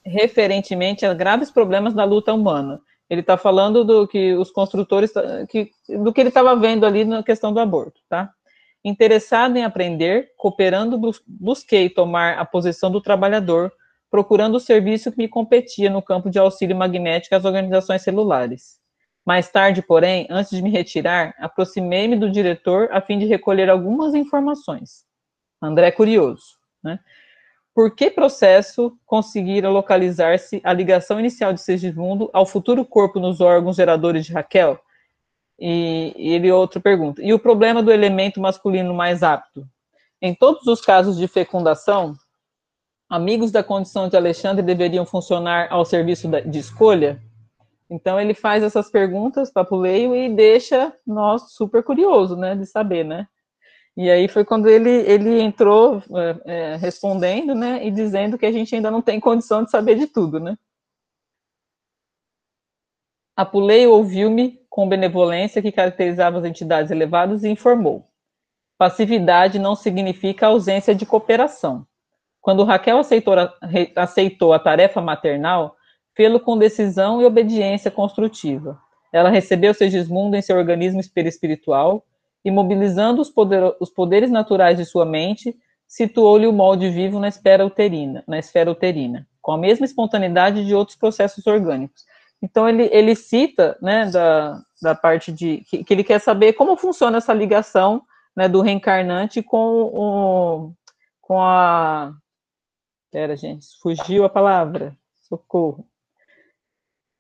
referentemente a graves problemas da luta humana. Ele está falando do que os construtores, que, do que ele estava vendo ali na questão do aborto, tá? Interessado em aprender, cooperando, busquei tomar a posição do trabalhador, procurando o serviço que me competia no campo de auxílio magnético às organizações celulares. Mais tarde, porém, antes de me retirar, aproximei-me do diretor a fim de recolher algumas informações. André curioso, né? Por que processo conseguira localizar-se a ligação inicial de Segismundo ao futuro corpo nos órgãos geradores de Raquel? E, e ele outra pergunta. E o problema do elemento masculino mais apto? Em todos os casos de fecundação, amigos da condição de Alexandre deveriam funcionar ao serviço de escolha? Então ele faz essas perguntas para Puleio e deixa nós super curioso, né, de saber, né? E aí foi quando ele, ele entrou é, é, respondendo, né, e dizendo que a gente ainda não tem condição de saber de tudo, né? Apuleio ouviu-me com benevolência que caracterizava as entidades elevadas e informou. Passividade não significa ausência de cooperação. Quando Raquel aceitou a, aceitou a tarefa maternal, fê-lo com decisão e obediência construtiva. Ela recebeu Segismundo em seu organismo espiritual e, mobilizando os, poder, os poderes naturais de sua mente, situou-lhe o molde vivo na esfera uterina, na esfera uterina, com a mesma espontaneidade de outros processos orgânicos. Então ele, ele cita, né, da, da parte de que, que ele quer saber como funciona essa ligação, né, do reencarnante com o com a Pera, gente, fugiu a palavra. Socorro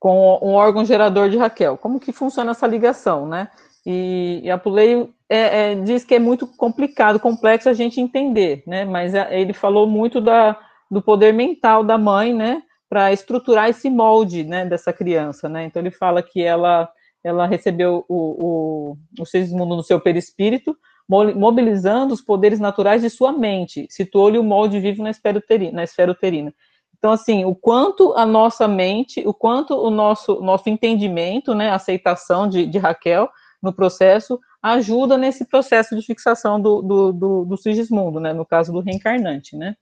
com um órgão gerador de Raquel. Como que funciona essa ligação, né? E, e a Puleio é, é, diz que é muito complicado, complexo a gente entender, né? Mas a, ele falou muito da, do poder mental da mãe, né? Para estruturar esse molde, né? Dessa criança, né? Então ele fala que ela ela recebeu o, o, o mundo no seu perispírito, mobilizando os poderes naturais de sua mente, situou-lhe o molde vivo na esfera uterina. Na esfera uterina. Então, assim, o quanto a nossa mente, o quanto o nosso, nosso entendimento, né, aceitação de, de Raquel no processo, ajuda nesse processo de fixação do, do, do, do Sigismundo, né, no caso do reencarnante, né.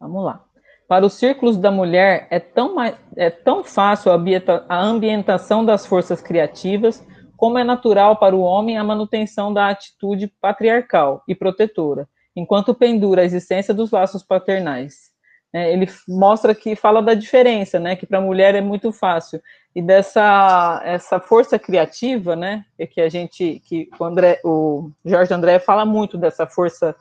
Vamos lá. Para os círculos da mulher, é tão, mais, é tão fácil a ambientação das forças criativas, como é natural para o homem a manutenção da atitude patriarcal e protetora enquanto pendura a existência dos laços paternais. É, ele mostra que fala da diferença, né, que para a mulher é muito fácil e dessa essa força criativa, né, é que a gente que o, André, o Jorge André fala muito dessa força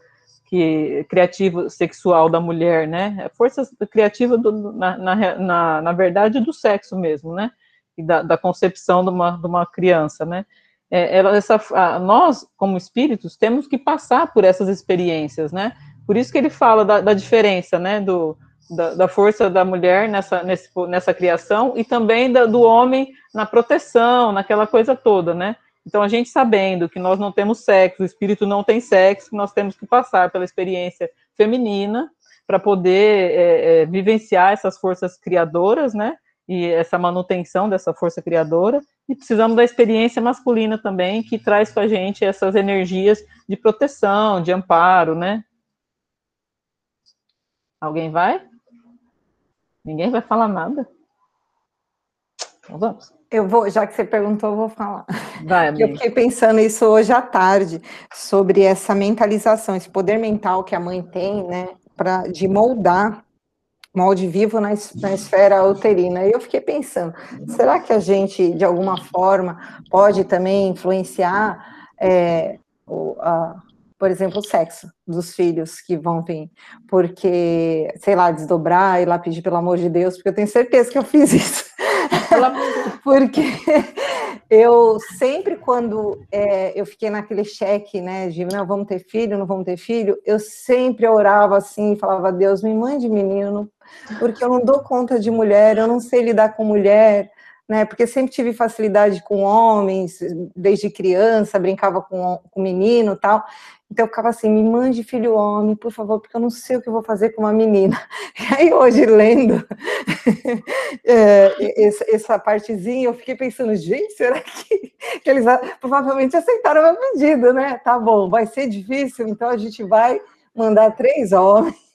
que criativa sexual da mulher, né, a força criativa do, na, na, na, na, verdade do sexo mesmo, né, e da, da concepção de uma, de uma criança, né, é, ela, essa, a, nós, como espíritos, temos que passar por essas experiências, né? Por isso que ele fala da, da diferença, né, do, da, da, força da mulher nessa, nesse, nessa criação e também da, do homem na proteção, naquela coisa toda, né? Então, a gente sabendo que nós não temos sexo, o espírito não tem sexo, nós temos que passar pela experiência feminina para poder é, é, vivenciar essas forças criadoras, né? E essa manutenção dessa força criadora, e precisamos da experiência masculina também, que traz com a gente essas energias de proteção, de amparo, né? Alguém vai? Ninguém vai falar nada? Então vamos. Eu vou, já que você perguntou, eu vou falar. Vai, [LAUGHS] eu fiquei pensando isso hoje à tarde, sobre essa mentalização, esse poder mental que a mãe tem, né, pra, de moldar molde vivo na, na esfera uterina. E eu fiquei pensando, será que a gente, de alguma forma, pode também influenciar, é, o, a, por exemplo, o sexo dos filhos que vão vir? Porque, sei lá, desdobrar e lá pedir pelo amor de Deus, porque eu tenho certeza que eu fiz isso. [LAUGHS] porque eu sempre quando é, eu fiquei naquele cheque, né, de não vamos ter filho, não vamos ter filho, eu sempre orava assim, falava Deus me mande menino, porque eu não dou conta de mulher, eu não sei lidar com mulher, né? Porque sempre tive facilidade com homens, desde criança, brincava com, com menino tal. Então eu ficava assim, me mande filho homem, por favor, porque eu não sei o que eu vou fazer com uma menina. [LAUGHS] E aí hoje, lendo [LAUGHS] é, essa, essa, partezinha, eu fiquei pensando, gente, será que, que eles provavelmente aceitaram o meu pedido, né? Tá bom, vai ser difícil, então a gente vai mandar três homens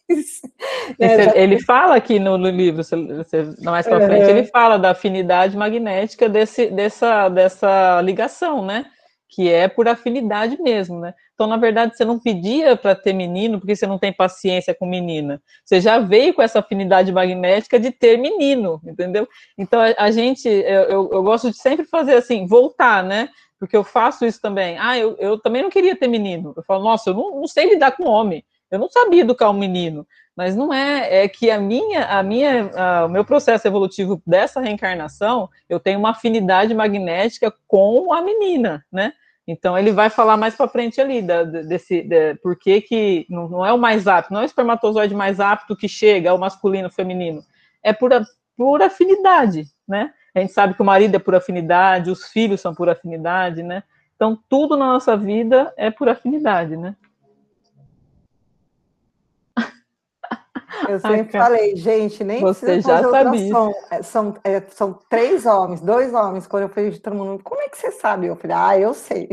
é, ele fala aqui no, no livro, você, você, mais para frente, ele fala da afinidade magnética desse, dessa, dessa ligação, né? Que é por afinidade mesmo, né? Então, na verdade, você não pedia para ter menino porque você não tem paciência com menina. Você já veio com essa afinidade magnética de ter menino, entendeu? Então, a, a gente, eu, eu, eu gosto de sempre fazer assim, voltar, né? Porque eu faço isso também. Ah, eu, eu também não queria ter menino. Eu falo, nossa, eu não, não sei lidar com homem. Eu não sabia educar um menino, mas não é, é que a minha, a minha, a, o meu processo evolutivo dessa reencarnação, eu tenho uma afinidade magnética com a menina, né? Então ele vai falar mais para frente ali da, desse, de, por que, que não, não, é o mais apto, não é o espermatozoide mais apto que chega ao masculino, feminino, é por, por afinidade, né? A gente sabe que o marido é por afinidade, os filhos são por afinidade, né? Então tudo na nossa vida é por afinidade, né? Eu sempre Ai, falei, gente, nem Você já sabia. É, são, é, são três homens, dois homens. Quando eu falei de todo mundo, como é que você sabe? Eu falei, ah, eu sei.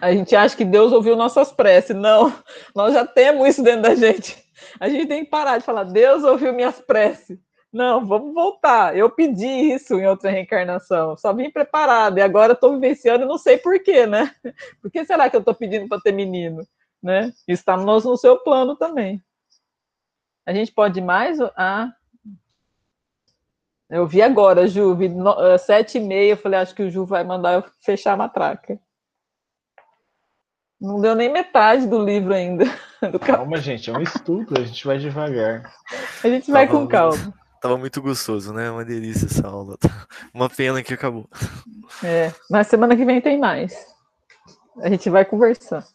A gente acha que Deus ouviu nossas preces. Não, nós já temos isso dentro da gente. A gente tem que parar de falar, Deus ouviu minhas preces. Não, vamos voltar. Eu pedi isso em outra reencarnação, só vim preparado, e agora estou vivenciando e não sei porquê, né? Por que será que eu estou pedindo para ter menino? Né? Está no, no seu plano também. A gente pode mais? Ah, eu vi agora, Ju, vi no, uh, sete e meia, eu falei, acho que o Ju vai mandar eu fechar a matraca. Não deu nem metade do livro ainda. [LAUGHS] Do calma, gente, é um estudo, a gente vai devagar. A gente vai com calma. Tava muito gostoso, né? Uma delícia essa aula. [LAUGHS] Uma pena que acabou. É, mas semana que vem tem mais. A gente vai conversar.